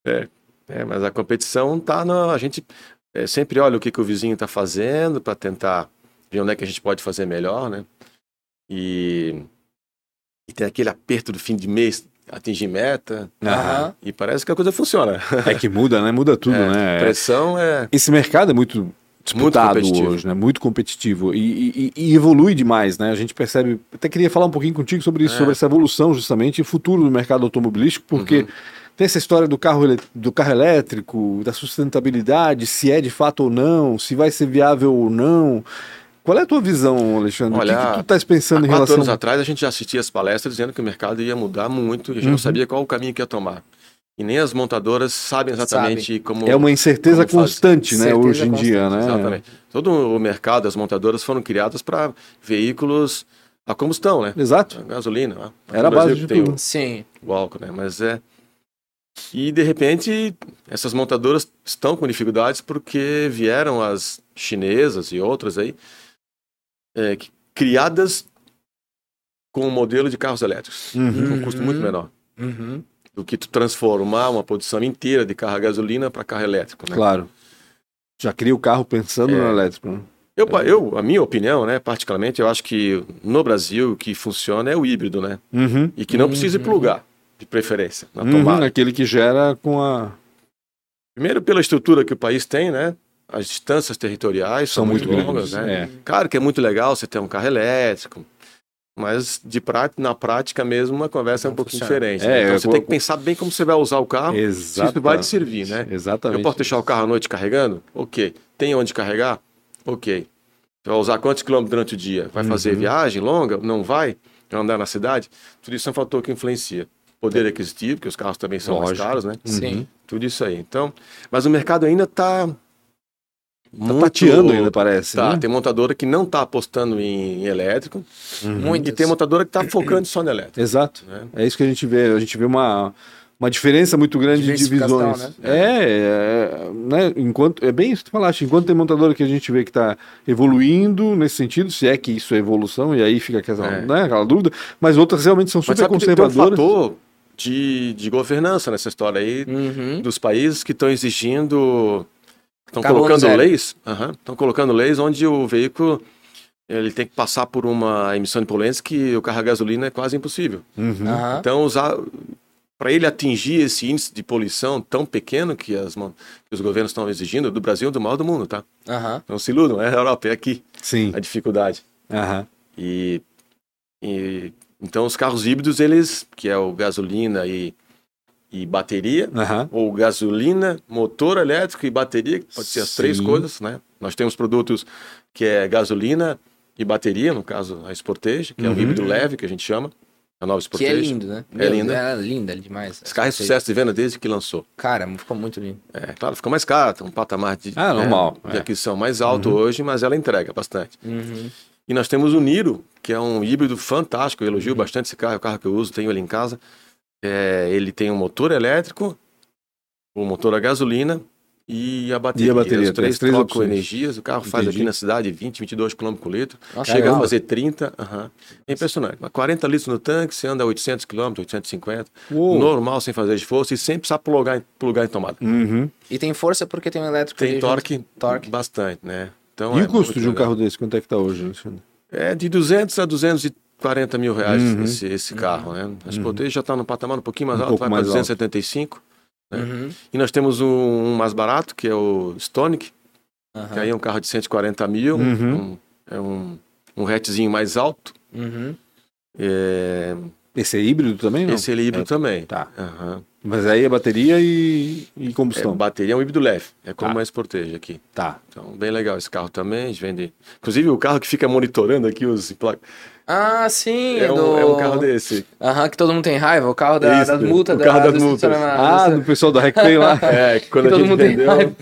é, é, mas a competição tá na. A gente é, sempre olha o que, que o vizinho está fazendo para tentar ver onde é que a gente pode fazer melhor, né? E, e tem aquele aperto do fim de mês, atingir meta. Aham. e parece que a coisa funciona. É que muda, né? Muda tudo, (laughs) É, né? Pressão é. Esse mercado é muito disputado competitivo. hoje, né? Muito competitivo e, e- e evolui demais, né? A gente percebe. Até queria falar um pouquinho contigo sobre isso, É. sobre essa evolução justamente e futuro do mercado automobilístico, porque Uhum. Tem essa história do carro, do carro elétrico, da sustentabilidade, se é de fato ou não, se vai ser viável ou não. Qual é a tua visão, Alexandre? Olha, o que, que tu estás pensando Há em quatro relação anos atrás a gente já assistia as palestras dizendo que o mercado ia mudar muito e a gente Uhum. não sabia qual o caminho que ia tomar. E nem as montadoras sabem exatamente como. É uma incerteza constante, né, Certeza hoje em dia, né? Exatamente. Todo o mercado, as montadoras foram criadas para veículos a combustão, né? Exato. A gasolina. né? Era a base de tem o- tudo. Sim. o álcool, né? Mas é. E de repente, essas montadoras estão com dificuldades porque vieram as chinesas e outras aí, é, criadas com um modelo de carros elétricos, Uhum. com um custo muito Uhum. menor Uhum. do que tu transformar uma produção inteira de carro a gasolina para carro elétrico, né? Claro. Já cria o carro pensando É. no elétrico. Né? Eu, eu, a minha opinião, né, particularmente, eu acho que no Brasil o que funciona é o híbrido, né? Uhum. E que não precisa plugar, de preferência, na Uhum, tomada. aquele que gera com a. Primeiro pela estrutura que o país tem, né? As distâncias territoriais são, São muito, muito longas, grandes, né? é. Claro que é muito legal você ter um carro elétrico, mas de prá- na prática mesmo uma conversa é um Não pouquinho funciona. diferente. É, né? Então eu- você tem que pensar bem como você vai usar o carro, se Exato. isso vai te servir, né? Exatamente. Eu posso deixar o carro à noite carregando? Ok. Tem onde carregar? Ok. Você vai usar quantos quilômetros durante o dia? Vai fazer Uhum. viagem longa? Não vai? Vai andar na cidade? Tudo isso é um fator que influencia. Poder aquisitivo, porque os carros também são mais Lógico. caros, né? Sim. Tudo isso aí. Então, mas o mercado ainda está Tá tateando ainda, parece. Tá, né? tem montadora que não está apostando em, elétrico Uhum. E tem montadora que está focando só no elétrico. Exato. Né? É isso que a gente vê. A gente vê uma, uma diferença muito grande de divisões. né? É, é, né? Enquanto, é bem isso que tu falaste. Enquanto tem montadora que a gente vê que está evoluindo nesse sentido, se é que isso é evolução, e aí fica aquela, É. né, aquela dúvida, mas outras realmente são Mas super sabe que tem um conservadoras. fator de, de governança nessa história aí Uhum. dos países que estão exigindo, estão colocando zero. leis, estão colocando leis onde o veículo ele tem que passar por uma emissão de poluentes que o carro a gasolina é quase impossível. Uhum. Então, usar para ele atingir esse índice de poluição tão pequeno que, as, que os governos estão exigindo, do Brasil é do maior do mundo, tá? Aham. Não se iludam, é a Europa, é aqui Sim. a dificuldade. Aham. E, e- então os carros híbridos, eles, que é o gasolina e, e bateria, Aham. ou gasolina, motor elétrico e bateria, que pode ser as três Sim. coisas, né? Nós temos produtos que é gasolina e bateria, no caso a Sportage, que é um Uhum. híbrido leve, que a gente chama, a nova Que Sportage. é lindo, né? É Meu, linda. É linda demais. Esse carro é sucesso de venda desde que lançou. Cara, ficou muito lindo. É, claro, ficou mais caro, tem um patamar de, Ah, normal, de é. aquisição mais alto hoje, mas ela entrega bastante. Uhum. E nós temos o Niro, que é um híbrido fantástico, eu elogio Uhum. bastante esse carro, é o carro que eu uso, tenho ele em casa. É, ele tem um motor elétrico, o motor a gasolina e a bateria. E a bateria, Os três três trocam opções. energias, o carro faz Entendi. aqui na cidade 20, 22 km por litro, Nossa, chega caramba. a fazer 30, aham. é impressionante. Mas 40 litros no tanque, você anda a 800 km, 850, Uou. normal, sem fazer esforço e sem precisar plugar, em- plugar em tomada. Uhum. E tem força porque tem um elétrico Tem junto. torque, Torque. bastante, né? Então E é o custo de um legal. carro desse? Quanto é que tá hoje, Alexandre? É de 200 a 240 mil reais Uhum. esse, esse carro, né? A Sportage já está no patamar um pouquinho mais Um alto, vai para mais alto. 275. né? Uhum. E nós temos um, um mais barato, que é o Stonic, que aí é um carro de 140 mil, Uhum. um- é um, um hatchzinho mais alto. Uhum. É, Esse é híbrido também, não? esse é híbrido É, também. Tá. Aham. Mas aí é bateria e, e É, combustão. bateria é um híbrido leve, é como Tá. a Sportage aqui. Tá. Então, bem legal esse carro também, a gente vende... Inclusive o carro que fica monitorando aqui os... pla- Ah, sim. É um, do... é um carro desse. Aham, que todo mundo tem raiva. O carro da, Isso, das multas. o carro da, das multas. Ah, do pessoal da REC tem lá. (laughs) (laughs) É, que quando que a todo gente vendeu...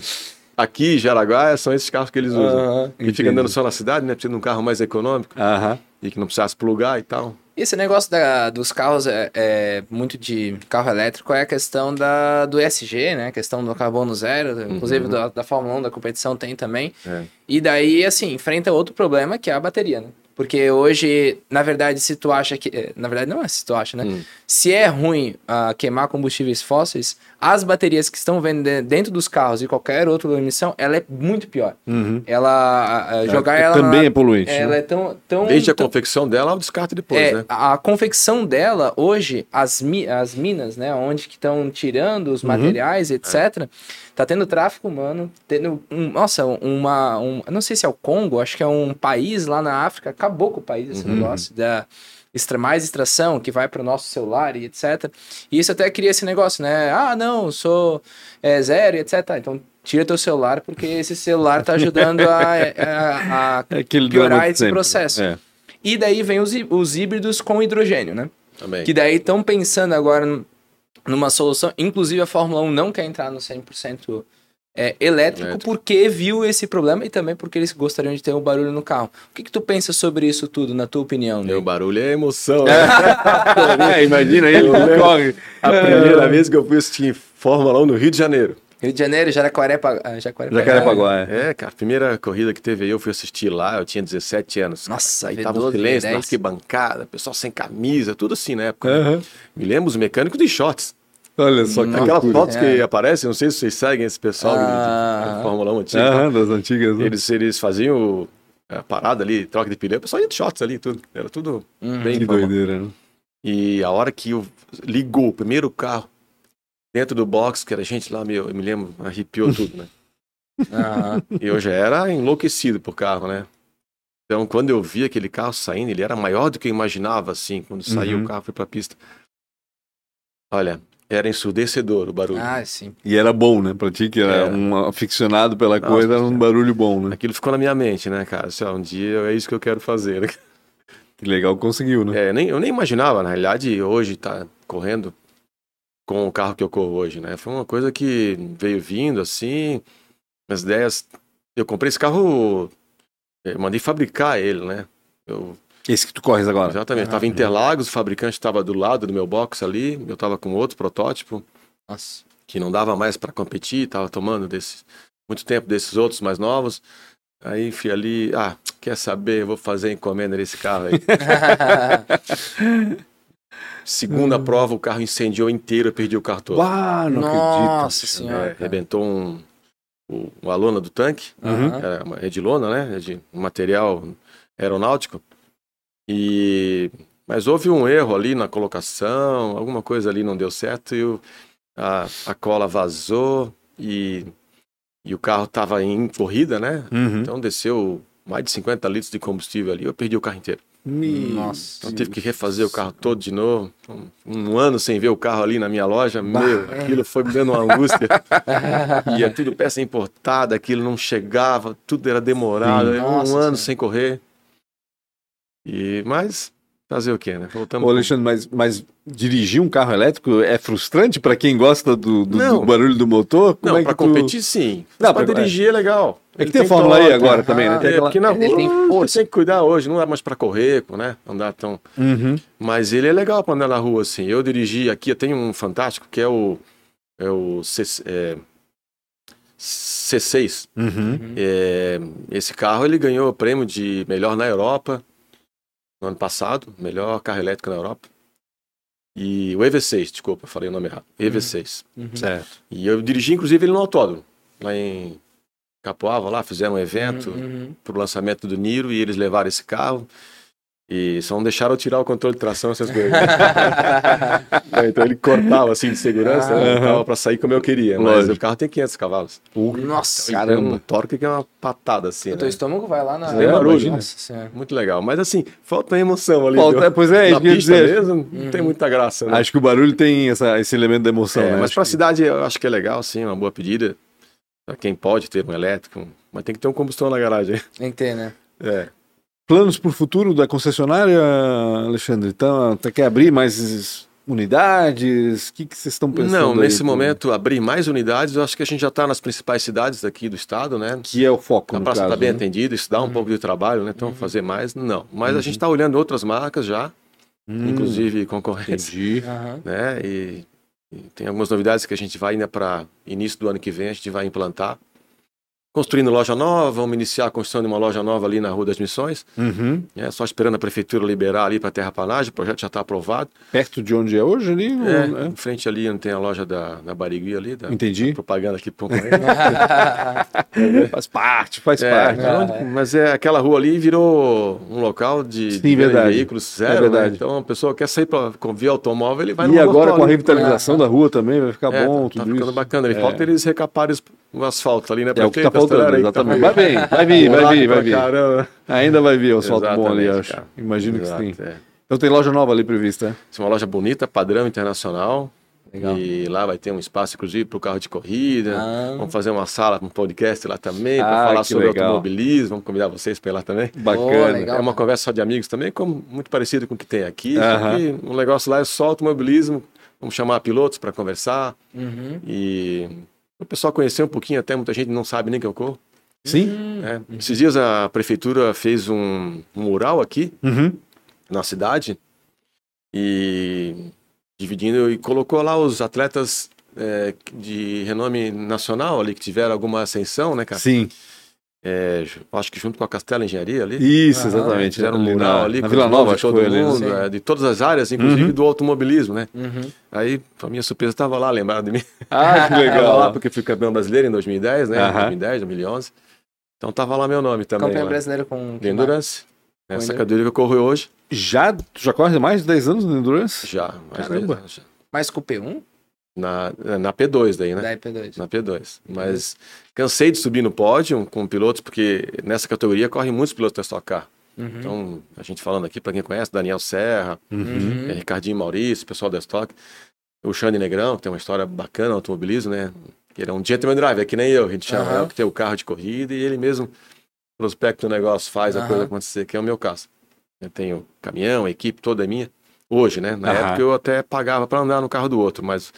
aqui, Jaraguá, são esses carros que eles usam. Aham. Que fica andando só na cidade, né? Precisa de um carro mais econômico Aham. e que não precisasse plugar e tal. E Esse negócio da- dos carros é, é muito de carro elétrico é a questão da, do ESG, né? A questão do carbono zero, inclusive da, da Fórmula 1, da competição tem também. É. E daí, assim, enfrenta outro problema que é a bateria, né? Porque hoje, na verdade, se tu acha que. eh, Na verdade, não é se tu acha, né? Hum. Se é ruim ah, queimar combustíveis fósseis, as baterias que estão vendo de- dentro dos carros e qualquer outra emissão, ela é muito pior. Uhum. Ela. ah, jogar ela. Também na- é poluente. Ela né? é tão. tão Desde a tão- confecção dela ao descarte depois, é, né? a a confecção dela, hoje, as, mi as minas, né, onde que estão tirando os Uhum. materiais, etc., tá tendo tráfico humano, tendo, um, nossa, uma, um, não sei se é o Congo, acho que é um país lá na África, acabou com o país esse Uhum. negócio da extra, mais extração que vai para o nosso celular e etc. E isso até cria esse negócio, né, ah, não, sou é, zero e etc. Então, tira teu celular, porque esse celular tá ajudando a, a- a É piorar esse sempre. processo. É. e daí vem os, os híbridos com hidrogênio, né? Também. Que daí estão pensando agora num- numa solução. Inclusive a Fórmula 1 não quer entrar no 100% é, elétrico, Elétrico. porque viu esse problema e também porque eles gostariam de ter um barulho no carro. O que, que tu pensa sobre isso tudo, na tua opinião? Meu Ney? barulho é emoção. né? (laughs) É, imagina ele corre. A primeira vez que eu fui assistir Fórmula 1 no Rio de Janeiro. Rio de Janeiro, Jacarepaguá. ah, Jacarepaguá. Jacarepaguá, é. É, cara, a primeira corrida que teve aí, eu fui assistir lá, eu tinha 17 anos. Nossa, aí V12, tava o silêncio na V10. arquibancada, pessoal sem camisa, tudo assim na época. Aham. Me lembro os mecânicos de shorts. Olha só que Aquelas loucura. fotos É. que aparecem, não sei se vocês seguem esse pessoal de, Ah. de Fórmula 1 antiga. Aham, das antigas. né? Eles, eles faziam a parada ali, troca de pneu, o pessoal ia de shorts ali, tudo. Era tudo Uhum. bem Que informal. doideira, né? E a hora que eu ligou o primeiro carro dentro do box, que era gente lá, meu, eu me lembro, arrepiou tudo, né? (laughs) Aham. E eu já era enlouquecido por carro, né? Então, quando eu vi aquele carro saindo, ele era maior do que eu imaginava, assim, quando saiu Uhum. o carro, foi pra pista. Olha, era ensurdecedor o barulho. Ah, sim. E era bom, né? Pra ti que era Era. um aficionado pela Nossa, coisa, era um cara. barulho bom, né? Aquilo ficou na minha mente, né, cara? Assim, ó, um dia é isso que eu quero fazer. né? (laughs) Que legal conseguiu, né? É, nem, eu nem imaginava, na realidade, hoje tá correndo com o carro que eu corro hoje, né? Foi uma coisa que veio vindo, assim, as ideias... Eu comprei esse carro, eu mandei fabricar ele, né? Eu Esse que tu corres agora. Exatamente. Estava em Interlagos, o fabricante estava do lado do meu box ali, eu estava com outro protótipo Nossa. que não dava mais para competir, estava tomando desse, muito tempo desses outros mais novos. Aí fui ali, ah, quer saber, eu vou fazer encomenda desse carro aí. (laughs) Segunda prova, o carro incendiou inteiro, eu perdi o carro todo. Uau, não Nossa acredito. É, senhora. cara. arrebentou um, uma lona do tanque, Aham. era uma, é de lona, né? É de um material aeronáutico. E mas houve um erro ali na colocação, alguma coisa ali não deu certo e o- a, a cola vazou e, e o carro estava em corrida, né? Uhum. Então desceu mais de 50 litros de combustível ali, eu perdi o carro inteiro. Nossa. Então tive que refazer o carro todo de novo. Um, um ano sem ver o carro ali na minha loja, meu, aquilo foi me dando uma angústia. (laughs) E é tudo peça importada, aquilo não chegava, tudo era demorado, Sim. um Nossa ano sem correr. E mas fazer o quê, né? Voltamos. Ô, Alexandre, mas, mas dirigir um carro elétrico é frustrante pra quem gosta do, do- do barulho do motor? Como Não, é para que tu- competir sim. Não, para pra- dirigir é legal. É que Ele tem a Fórmula E agora ah, também, né? Tem É, aquela- porque na Ele rua tem você força. tem que cuidar hoje, não é mais para correr, né? Andar tão. Uhum. Mas ele é legal para andar na rua, assim. Eu dirigi aqui, eu tenho um fantástico que é o. É o C, é, C6. Uhum. É, esse carro ele ganhou o prêmio de melhor na Europa no ano passado, melhor carro elétrico na Europa. E o EV6, desculpa, falei o nome errado. EV6. Uhum. Certo. E eu dirigi inclusive ele no autódromo, lá em Capoava, lá fizeram um evento Uhum. pro lançamento do Niro e eles levaram esse carro. E só não deixaram eu tirar o controle de tração, essas coisas. (laughs) É, então ele cortava assim de segurança, Ah. né? Tava pra sair como eu queria. Mas Lógico. o carro tem 500 cavalos. Nossa. Então, Caramba. Um torque que é uma patada assim. O teu Né? estômago vai lá na. Tem barulho. Nossa senhora. Muito legal. Mas assim, falta emoção ali. Falta- viu? pois é, Na pista dizer. mesmo, não tem muita graça. Né? Acho que o barulho tem essa- esse elemento da emoção, É, né? mas Acho pra que- cidade eu acho que é legal, sim, uma boa pedida. Pra quem pode ter um elétrico. Mas tem que ter um combustão na garagem. Tem que ter, né? É. Planos pro futuro da concessionária, Alexandre? Então, tu quer abrir mais unidades? O que, que vocês estão pensando? Não, aí nesse pro- momento, abrir mais unidades, eu acho que a gente já está nas principais cidades aqui do estado, né? Que é o foco, A no praça está bem né? atendida, isso dá um pouco de trabalho, né? Então, fazer mais, não. Mas a gente está olhando outras marcas já, Hum, inclusive concorrentes, Entendi. Né? E, e tem algumas novidades que a gente vai ainda para início do ano que vem, a gente vai implantar. Construindo loja nova, vamos iniciar a construção de uma loja nova ali na Rua das Missões, Uhum. né? Só esperando a prefeitura liberar ali para terraplanagem, o projeto já está aprovado. Perto de onde é hoje ali? É, é? em frente ali, não tem a loja da, da Barigui ali, da Entendi. propaganda aqui pro (laughs) Faz parte, faz É, parte. então, mas é aquela rua ali virou um local de, Sim, de veículos zero, É verdade. né? Então a pessoa quer sair para via automóvel, ele vai E agora local com a ali. revitalização da rua também vai ficar É, bom tá, tudo ficando isso. bacana. Ele É. falta eles recaparem o asfalto ali, né? É o que tá que tá exatamente. Vai vir, vai vir, vai vir, vai pra vir. Caramba. Ainda vai vir o asfalto bom ali, acho. cara. Imagino que Exato, sim. é. Então tem loja nova ali prevista, né? Isso é uma loja bonita, padrão internacional. Legal. E lá vai ter um espaço, inclusive, para o carro de corrida. Ah. Vamos fazer uma sala, um podcast lá também, Ah, para falar que sobre legal. automobilismo. Vamos convidar vocês para ir lá também. Bacana. legal. É uma conversa só de amigos também, como muito parecido com o que tem aqui. Só que o negócio lá é só automobilismo. Vamos chamar pilotos para conversar. Uhum. E o pessoal conhecer um pouquinho, até muita gente não sabe nem que eu corro. Sim? né? Esses dias a prefeitura fez um, um mural aqui Uhum. na cidade e dividindo e colocou lá os atletas é, de renome nacional ali que tiveram alguma ascensão, né, cara? Sim. É, acho que junto com a Castela Engenharia ali. Isso, exatamente. Fizeram um Ali mural na, ali na com Vila Nova, de que foi todo ali. né? mundo, Sim. é, de todas as áreas, inclusive Uhum. do automobilismo, né? Uhum. Aí, pra minha surpresa, estava lá, lembraram de mim. Ah, que (laughs) Tava legal. lá porque fui campeão brasileiro em 2010, né? Aham. 2010, 2011. Então tava lá meu nome também. Campeão lá. brasileiro com. De Endurance. Essa Endurance. categoria que eu corro hoje, Já, tu já corre mais de 10 anos no Endurance? já. Mais Caramba. 10 anos já. Mais com o P1 Na, na P2 daí, né? da IP2. Na P2. Mas cansei de subir no pódio com pilotos, porque nessa categoria correm muitos pilotos da Stock Car. Uhum. Então, a gente falando aqui, para quem conhece, Daniel Serra, Uhum. é, Ricardinho Maurício, pessoal da Stock. O Xande Negrão, que tem uma história bacana no automobilismo, né? Que ele é um gentleman driver, que nem eu, a gente chama, né? que tem o carro de corrida e ele mesmo prospecta o negócio, faz a coisa acontecer, que é o meu caso. Eu tenho caminhão, a equipe toda é minha. Hoje, né? Na época eu até pagava para andar no carro do outro, mas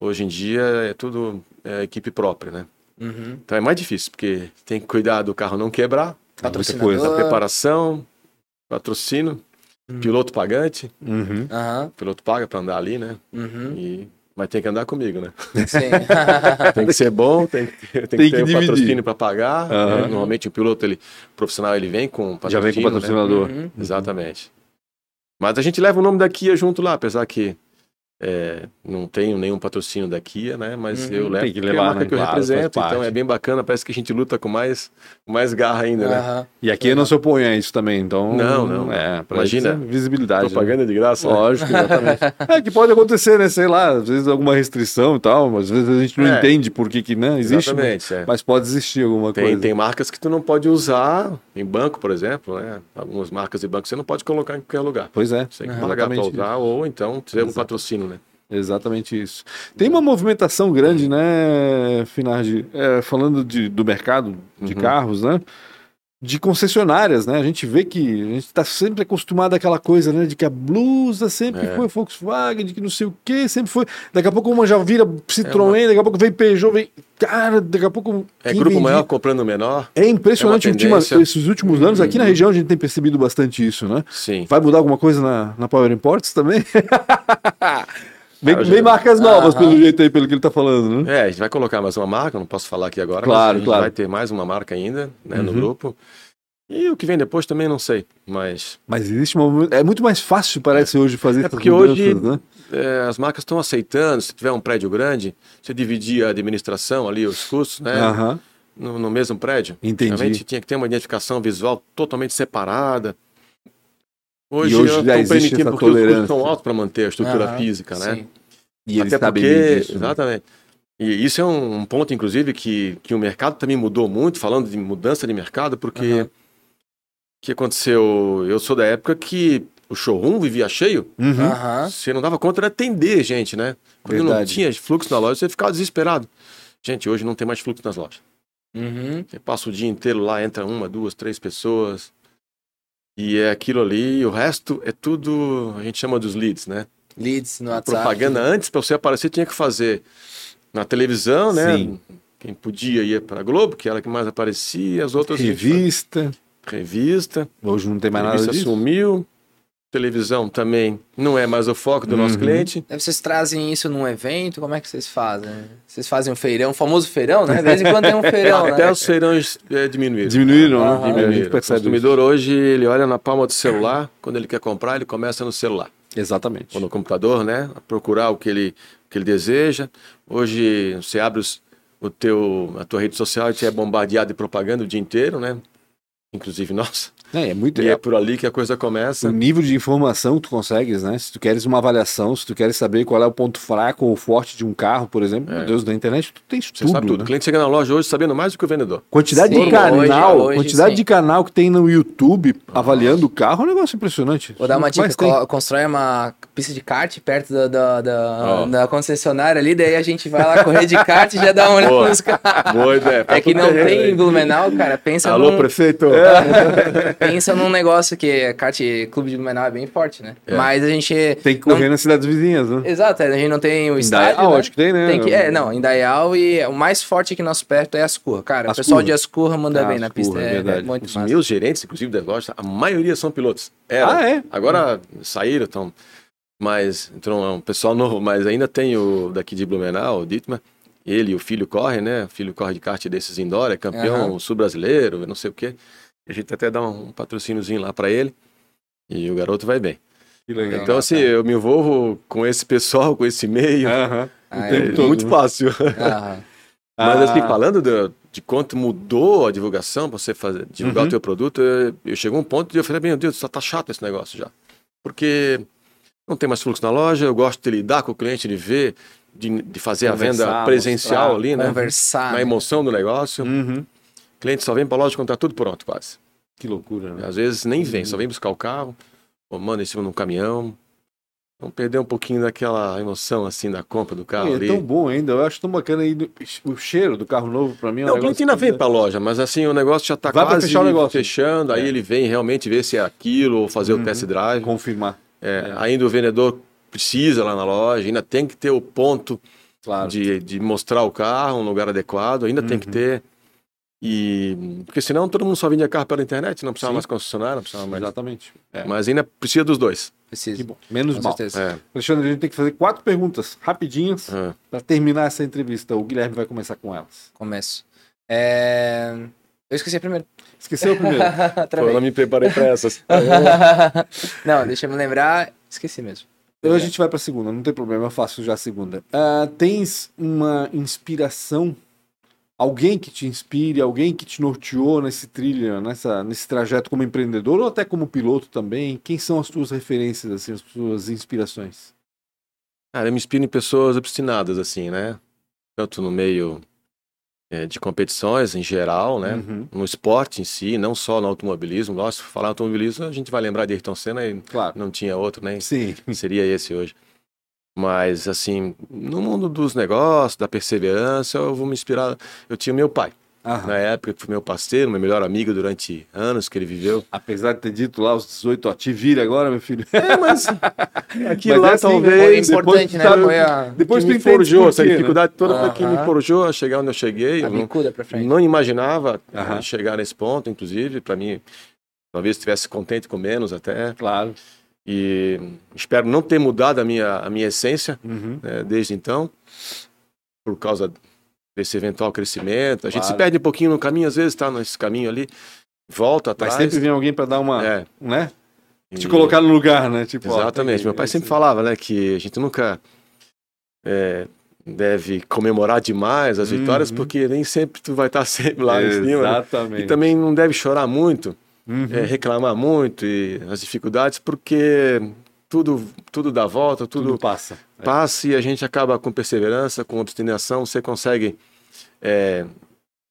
hoje em dia é tudo é, equipe própria, né? Uhum. Então é mais difícil, porque tem que cuidar do carro não quebrar, Patrocinador. coisa. preparação, patrocínio, Uhum. piloto pagante, Uhum. O piloto paga para andar ali, né? Uhum. E... Mas tem que andar comigo, né? Sim. (laughs) Tem que ser bom, tem que ter, tem Tem que ter dividir. um patrocínio para pagar. Né? Normalmente o piloto ele, profissional ele vem com Já vem com o né? patrocinador. Uhum. Exatamente. Mas a gente leva o nome da Kia junto lá, apesar que é, não tenho nenhum patrocínio da Kia, né? Mas Uhum. eu levo que é levar, a marca né? que eu Claro, represento, então é bem bacana, parece que a gente luta com mais, com mais garra ainda, né? Aham. E aqui não se opõe a isso também, então. Não, não. É, Imagina. é visibilidade. né? Propaganda de graça. né? Lógico, exatamente. (laughs) é que pode acontecer, né? Sei lá, às vezes alguma restrição e tal, às vezes a gente não É. entende por que, que né? existe. né? Exatamente, é. Mas pode existir alguma Tem, coisa. tem marcas que tu não pode usar em banco, por exemplo, né? Algumas marcas de banco você não pode colocar em qualquer lugar. Pois é. Você tem que pagar para usar ou então ter um patrocínio, né? Exatamente isso. Tem uma movimentação grande, né, Finardi? É, falando de, do mercado de Uhum. carros, né? De concessionárias, né? A gente vê que a gente está sempre acostumado àquela coisa, né? De que a blusa sempre É. foi Volkswagen, de que não sei o que, sempre foi. Daqui a pouco uma já vira Citroën, É uma- daqui a pouco vem Peugeot, vem. Cara, daqui a pouco. É grupo vendia- maior comprando menor? É impressionante É ultima- esses últimos anos. Aqui na região a gente tem percebido bastante isso, né? Sim. Vai mudar alguma coisa na, na Power Imports também? (laughs) vem, vem marcas novas, Aham. pelo jeito aí, pelo que ele tá falando, né? É, a gente vai colocar mais uma marca, não posso falar aqui agora, Claro, claro. vai ter mais uma marca ainda, né, no Uhum. grupo. E o que vem depois também não sei, mas Mas existe uma. É muito mais fácil, parece, hoje fazer essas porque hoje- né? é, as marcas estão aceitando, se tiver um prédio grande, você dividir a administração ali, os custos, né, Aham, no, no mesmo prédio. entendi. Realmente tinha que ter uma identificação visual totalmente separada. Hoje, E hoje eu já existe essa porque os custos tolerância. estão altos para manter a estrutura Aham, física, né? Sim. E ele Até porque, bem disso. né? exatamente. E isso é um, um ponto, inclusive, que, que o mercado também mudou muito, falando de mudança de mercado, porque o que aconteceu? Eu sou da época que o showroom vivia cheio, Uhum. Aham. você não dava conta de atender gente, né? Quando não Verdade. tinha fluxo na loja, você ficava desesperado. Gente, hoje não tem mais fluxo nas lojas. Uhum. Você passa o dia inteiro lá, entra uma, duas, três pessoas. E é aquilo ali, e o resto é tudo, a gente chama dos leads, né? Leads no WhatsApp. propaganda antes, para você aparecer, tinha que fazer na televisão, né? Sim. Quem podia ia para Globo, que era a que mais aparecia, as outras Revista. revista, Hoje não tem mais nada revista disso. sumiu, televisão também não é mais o foco do nosso Uhum. cliente. Aí Vocês trazem isso num evento? Como é que vocês fazem? Vocês fazem um feirão, o famoso feirão, né? De vez em quando tem um (laughs) feirão, Até né? os feirões é, diminuíram. Diminuíram, né? Gente Diminuíram. O consumidor hoje, ele olha na palma do celular, quando ele quer comprar, ele começa no celular. isso. Exatamente. ou no computador, né? A procurar o que ele, o que ele deseja. Hoje você abre os- o teu, a tua rede social e você é bombardeado de propaganda o dia inteiro, né? Inclusive (laughs) nós. É, é muito E é por ali que a coisa o começa. nível de informação que tu consegues, né? Se tu queres uma avaliação, se tu queres saber qual é o ponto fraco ou forte de um carro, por exemplo, meu Deus, na internet tu tens Você tudo. sabe tudo. né? O cliente chega na loja hoje sabendo mais do que o vendedor. Quantidade Sim, de canal, hoje- hoje quantidade sim. de canal que tem no YouTube avaliando o carro é um negócio impressionante. Vou dar uma O dica, co- constrói uma pista de kart perto da, da, da, Ó. da concessionária ali, daí a gente vai lá correr de kart e já dá uma olhada nos carros. Boa ideia. É que não tem em Blumenau, cara, pensa Alô, num, prefeito. (laughs) pensa num negócio que kart clube de Blumenau é bem forte, né? É. Mas a gente Tem que não- correr nas cidades vizinhas, né? Exato, a gente não tem o Indaial, estádio, né? acho que tem, né? Tem que, é, não, em Dayal e o mais forte aqui nosso perto é Ascurra. Cara, o Ascurra. pessoal de Ascurra manda Ah, bem na pista. É É, verdade. é muito Os massa. meus gerentes, inclusive, da loja, a maioria são pilotos. Eram. Ah, é? Agora saíram, então. Mas entrou um pessoal novo, mas ainda tem o daqui de Blumenau, o Dietmar. Ele e o filho correm, né? O filho corre de kart desses indoor, é campeão Aham. sul-brasileiro, não sei o quê. A gente até dá um patrocíniozinho lá para ele. E o garoto vai bem. Que legal. então, assim, eu me envolvo com esse pessoal, com esse meio. Aham. Ah, o é. tempo É todo, muito né? fácil. Aham. (laughs) Mas assim, Ah. falando do- de quanto mudou a divulgação pra você fazer, divulgar Uhum. o teu produto, eu, eu chegou um ponto de eu falei, meu Deus, só tá chato esse negócio já. Porque não tem mais fluxo na loja, eu gosto de lidar com o cliente, de ver, de, de fazer a Conversar, venda presencial mostrar, ali, né? Conversar. Na né? emoção do negócio. Uhum. O cliente só vem pra loja quando tá tudo pronto, quase. Que loucura, né? Às vezes nem vem, só vem buscar o carro, ou manda em cima de um caminhão. Então perder um pouquinho daquela emoção assim da compra do carro é ali. tão bom ainda, eu acho tão bacana aí do- o cheiro do carro novo pra mim. É um Não, o cliente ainda vem pra loja, mas assim, o negócio já tá pra quase fechar o negócio. fechando, aí É. ele vem realmente ver se é aquilo, ou fazer Uhum. o test drive. confirmar, É, Ainda o vendedor precisa lá na loja, ainda tem que ter o ponto claro. de, de mostrar o carro, um lugar adequado, ainda tem que Uhum. ter. E porque senão todo mundo só vendia carro pela internet, não precisava Sim. mais concessionária, não precisava mais. Exatamente. É. Mas ainda precisa dos dois. Preciso. Que bom. Menos Com mal. certeza. É, Alexandre, a gente tem que fazer quatro perguntas rapidinhas é. para terminar essa entrevista. O Guilherme vai começar com elas. Começo. É... Eu esqueci a primeira. Esqueceu o primeiro. (laughs) Pô, eu não me preparei para essas. (laughs) não, deixa eu me lembrar. Esqueci mesmo. Então a gente vai para a segunda, não tem problema, eu faço já a segunda. Ah, tens uma inspiração? Alguém que te inspire, alguém que te norteou nesse trilho, nessa, nesse trajeto como empreendedor ou até como piloto também? Quem são as tuas referências, assim, as tuas inspirações? Cara, eu me inspiro em pessoas obstinadas, assim, né? Tanto no meio é, de competições em geral, né? Uhum, No esporte em si, não só no automobilismo. Nossa, falar automobilismo, a gente vai lembrar de Ayrton Senna e claro. não tinha outro, né? Sim. Seria esse hoje. Mas, assim, no mundo dos negócios, da perseverança, eu vou me inspirar. Eu tinha meu pai, Aham. na época, que foi meu parceiro, meu melhor amigo durante anos que ele viveu. Apesar de ter dito lá aos 18, ó, te vira agora, meu filho. É, mas aqui (laughs) Mas lá é assim, Foi talvez. importante, né? sabe- Foi a, Depois que me forjou, essa né? dificuldade toda foi que me forjou a chegar onde eu cheguei. a Eu não, pra frente. não imaginava eh, Aham. chegar nesse ponto, inclusive, para mim, talvez estivesse contente com menos até. Claro. E espero não ter mudado a minha, a minha essência Uhum. né, desde então, por causa desse eventual crescimento. A gente se perde um pouquinho no caminho, às vezes está nesse caminho ali, volta Mas atrás. sempre vem alguém para dar uma, É, né? Te e- colocar no lugar, né? Tipo, ó, Exatamente. tem- Meu pai sempre falava, né, que a gente nunca é, deve comemorar demais as vitórias, Uhum. porque nem sempre tu vai estar (laughs) sempre lá aí. em cima. né? Exatamente. E também não deve chorar muito, Uhum. é, reclamar muito e as dificuldades, porque tudo, tudo dá volta, tudo, tudo, passa. passa e a gente acaba com perseverança, com obstinação, você consegue é,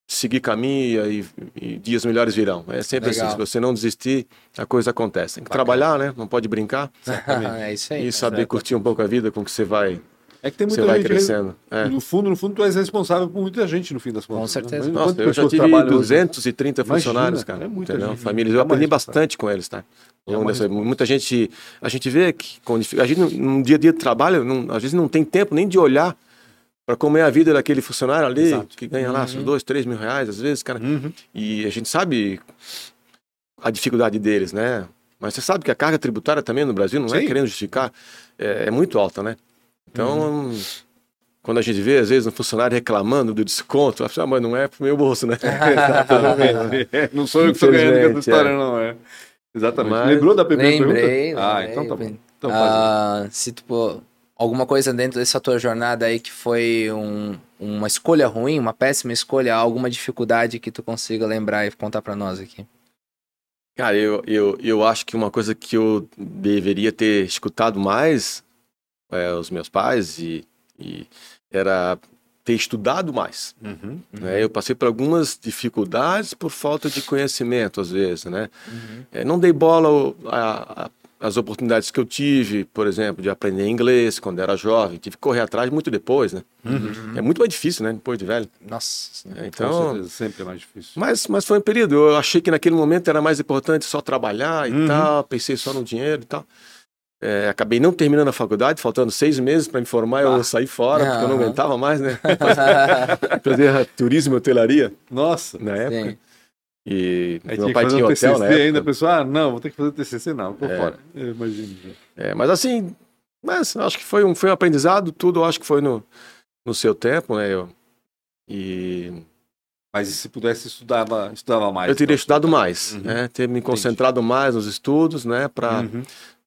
seguir caminho e, e dias melhores virão. É sempre Legal. assim, se você não desistir, a coisa acontece. Tem que Bacana. trabalhar, né? Não pode brincar (laughs) é isso aí. e saber certo. curtir um pouco a vida com o que você vai É que tem muita você vai gente. crescendo. É. No fundo, no fundo, tu és responsável por muita gente, no fim das contas. certeza. Né? Nossa, eu já tive trabalham hoje? 230 Imagina, funcionários, cara. é muita entendeu? gente, Famílias. é Eu aprendi bastante com eles, tá? É uma Nessa- responsa. muita gente. A gente vê que com a gente no- dia a dia de trabalho, não- às vezes não tem tempo nem de olhar para como é a vida daquele funcionário ali, Exato. que ganha lá seus dois, três mil reais, às vezes, cara. Uhum. E a gente sabe a dificuldade deles, né? Mas você sabe que a carga tributária também no Brasil, não é Sim. querendo justificar, é, é muito alta, né? Então, Uhum. quando a gente vê, às vezes, um funcionário reclamando do desconto, fala assim, ah, mas não é pro meu bolso, né? (laughs) É, não sou eu que estou ganhando com essa Infelizmente, história, é. não é. Exatamente. Mas- Lembrou da primeira Lembrei, pergunta? Ah, lembrei, então tá bom. Então. Ah, se tipo, alguma coisa dentro dessa tua jornada aí que foi um- uma escolha ruim, uma péssima escolha, alguma dificuldade que tu consiga lembrar e contar pra nós aqui. Cara, eu, eu, eu acho que uma coisa que eu deveria ter escutado mais é, os meus pais e, e era ter estudado mais. Uhum. né? Eu passei por algumas dificuldades por falta de conhecimento, às vezes, né? Uhum. É, não dei bola a- a- às oportunidades que eu tive, por exemplo, de aprender inglês quando era jovem. Tive que correr atrás muito depois, né? Uhum. É muito mais difícil, né? Depois de velho. Nossa. É, Então, certeza, sempre é mais difícil. mas, mas foi um período. Eu achei que naquele momento era mais importante só trabalhar e Uhum. tal. Pensei só no dinheiro e tal. É, acabei não terminando a faculdade, faltando seis meses para me formar. Eu Ah. saí fora, porque eu não aguentava mais, né? (laughs) Fazer turismo e hotelaria Nossa. na época. Sim. E Aí tinha meu que pai fazer tinha um hotel TCC ainda, a pessoa, ah, não, vou ter que fazer TCC, não, tô É. fora. Eu imagino. É, mas assim, mas acho que foi um, foi um aprendizado, tudo eu acho que foi no, no seu tempo, né? Eu, e Mas se pudesse, estudava, estudava mais. eu teria então. estudado mais, Uhum. né? Ter me concentrado mais nos estudos, né? Para Uhum.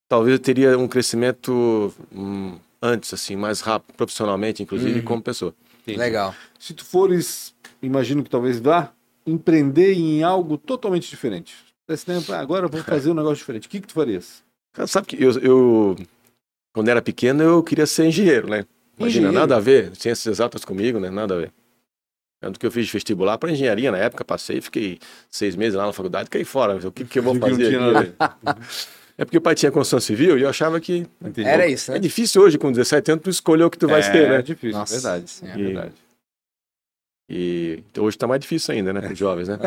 Talvez eu teria um crescimento hum, antes, assim, mais rápido, profissionalmente, inclusive, Uhum. como pessoa. Entendi. Legal. Se tu fores, imagino que talvez vá, empreender em algo totalmente diferente. Esse tempo, ah, agora eu vou fazer um (laughs) negócio diferente. O que, que tu farias? Cara, sabe que eu, eu, quando era pequeno, eu queria ser engenheiro, né? Imagina, Engenheiro? nada a ver, ciências exatas comigo, né? Nada a ver. Tanto que eu fiz vestibular para engenharia na época, passei, fiquei seis meses lá na faculdade, caí fora. O que, que eu vou fazer aqui? né? (laughs) É porque o pai tinha construção civil e eu achava que Entendi. Era isso, né? é difícil hoje, com 17 anos, tu escolher o que tu vai é, ser, né? difícil, Nossa verdade. Senhora. É verdade. E então, hoje tá mais difícil ainda, né? Para os jovens, né?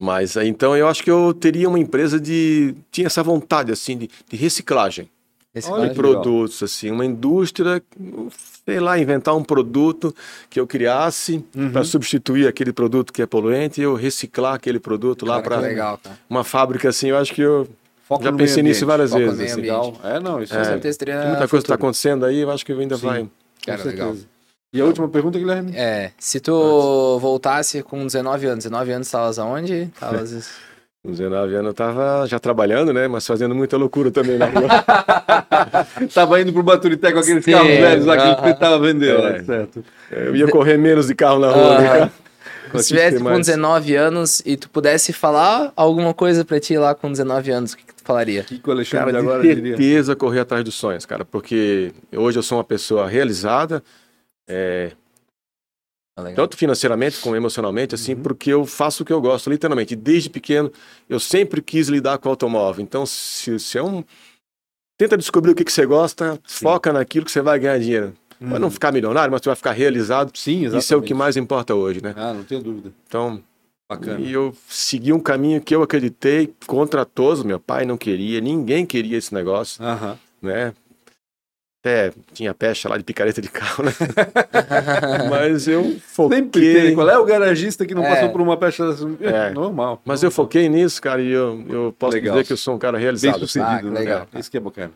Mas aí, então eu acho que eu teria uma empresa de. Tinha essa vontade, assim, de, de reciclagem. Esse Olha que cara- legal. produtos, assim, uma indústria, sei lá, inventar um produto que eu criasse Uhum. para substituir aquele produto que é poluente e eu reciclar aquele produto lá Cara, que para uma fábrica assim, eu acho que eu Foco já pensei meio nisso ambiente. várias vezes. assim. ambiente. Legal. É, não, isso É. é, Com certeza teria muita coisa que está acontecendo aí, eu acho que ainda Sim. vai. Com certeza. legal. E a última pergunta, Guilherme? É, se tu voltasse com 19 anos, 19 anos estavas aonde? Tavas... Com 19 anos eu tava já trabalhando, né? Mas fazendo muita loucura também na (laughs) rua. Tava indo pro Baturité com aqueles Sim, carros velhos lá que aham. ele tentava vender, É. né? Certo. eu ia correr menos de carro na rua. Aham. né? (laughs) Se tivesse com mais. 19 anos e tu pudesse falar alguma coisa pra ti lá com 19 anos, o que, que tu falaria? O que, que o Alexandre Cara, de agora de diria? certeza correr atrás dos sonhos, cara, porque hoje eu sou uma pessoa realizada, é, tanto financeiramente como emocionalmente, assim, Uhum. porque eu faço o que eu gosto, literalmente. Desde pequeno, eu sempre quis lidar com automóvel. Então, se, se é um. Tenta descobrir o que, que você gosta, foca naquilo que você vai ganhar dinheiro. Pode não ficar milionário, mas você vai ficar realizado. Sim, exatamente. Isso é o que mais importa hoje, né? Ah, não tenho dúvida. Então, Bacana. e eu segui um caminho que eu acreditei contra todos. Meu pai não queria, ninguém queria esse negócio, Aham. né? Até tinha pecha lá de picareta de carro, né? (laughs) Mas eu Sempre foquei. tem. Qual é o garagista que não É. passou por uma pecha assim? É. Normal. Mas eu foquei nisso, cara, e eu, eu posso Legal. dizer que eu sou um cara Bem realizado. sucedido, Ah, né, legal. cara? Isso que é bacana.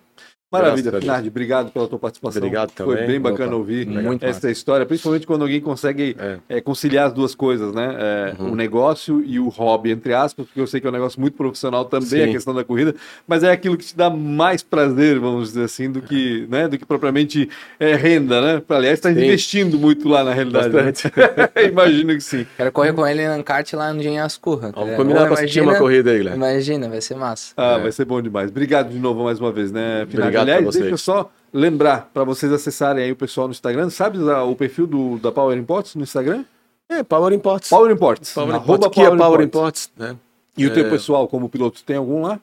Maravilha. Finardi, obrigado pela tua participação. Obrigado Foi também. bem bacana Opa, ouvir muito essa história, principalmente quando alguém consegue É. é, conciliar as duas coisas, né? É, Uhum. O negócio e o hobby, entre aspas, porque eu sei que é um negócio muito profissional também, Sim. a questão da corrida, mas é aquilo que te dá mais prazer, vamos dizer assim, do que, né, do que propriamente é, renda, né? Aliás, está investindo muito lá na realidade. né? Bastante. (laughs) Imagino que sim. Quero correr com ele no kart lá no Engenho Ascurra. Vamos É, combinar pra assistir uma corrida aí, Guilherme. Imagina, vai ser massa. Ah, É. vai ser bom demais. Obrigado de novo mais uma vez, né, Finardi? Obrigado Aliás, pra vocês. deixa eu só lembrar para vocês acessarem aí o pessoal no Instagram. Sabe o perfil do, da Power Imports no Instagram? É, Power Imports. Power Imports. Power Imports. Kia Power Imports. Imports, né? E o teu É. pessoal como piloto, tem algum lá?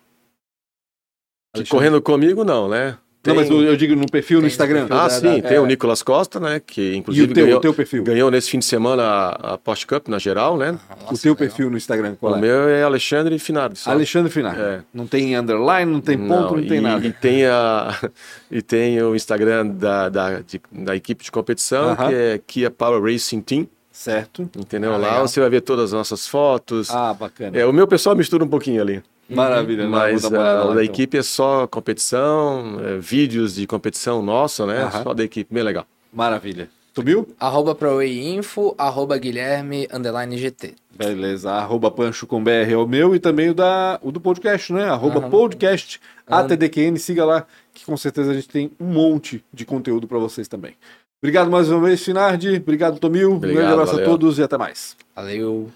Que correndo comigo, não, né? Não, mas eu, eu digo no perfil no Tem Instagram. perfil Ah, da- sim, da- tem é. o Nicolas Costa, né? Que E inclusive o teu, ganhou, o teu perfil? ganhou nesse fim de semana a, a Porsche Cup na geral, né? o teu perfil no Instagram, qual o é? meu é Alexandre Finardi. só. Alexandre Finar. É. Não tem underline, não tem ponto, não, tem e, nada. E tem, a, (laughs) e tem o Instagram da, da, de- da equipe de competição, Aham. que é Kia Power Racing Team, Certo. entendeu? Ah, Lá legal. você vai ver todas as nossas fotos. Ah, bacana. É, o meu pessoal mistura um pouquinho ali. Maravilha. não, Mas olhada a lá, da então. equipe é só competição, é, vídeos de competição nossa, né? Aham. Só da equipe, bem legal. Maravilha. Subiu? Arroba ProWayInfo, arroba Guilherme, underline GT. Beleza. Arroba Pancho com BR é o meu e também o, da, o do podcast, né? Arroba Aham. podcast. ATDQN. Siga lá, que com certeza a gente tem um monte de conteúdo para vocês também. Obrigado mais uma vez, Finardi. Obrigado, Tomil. um Obrigado, grande abraço valeu. a todos e até mais. Valeu.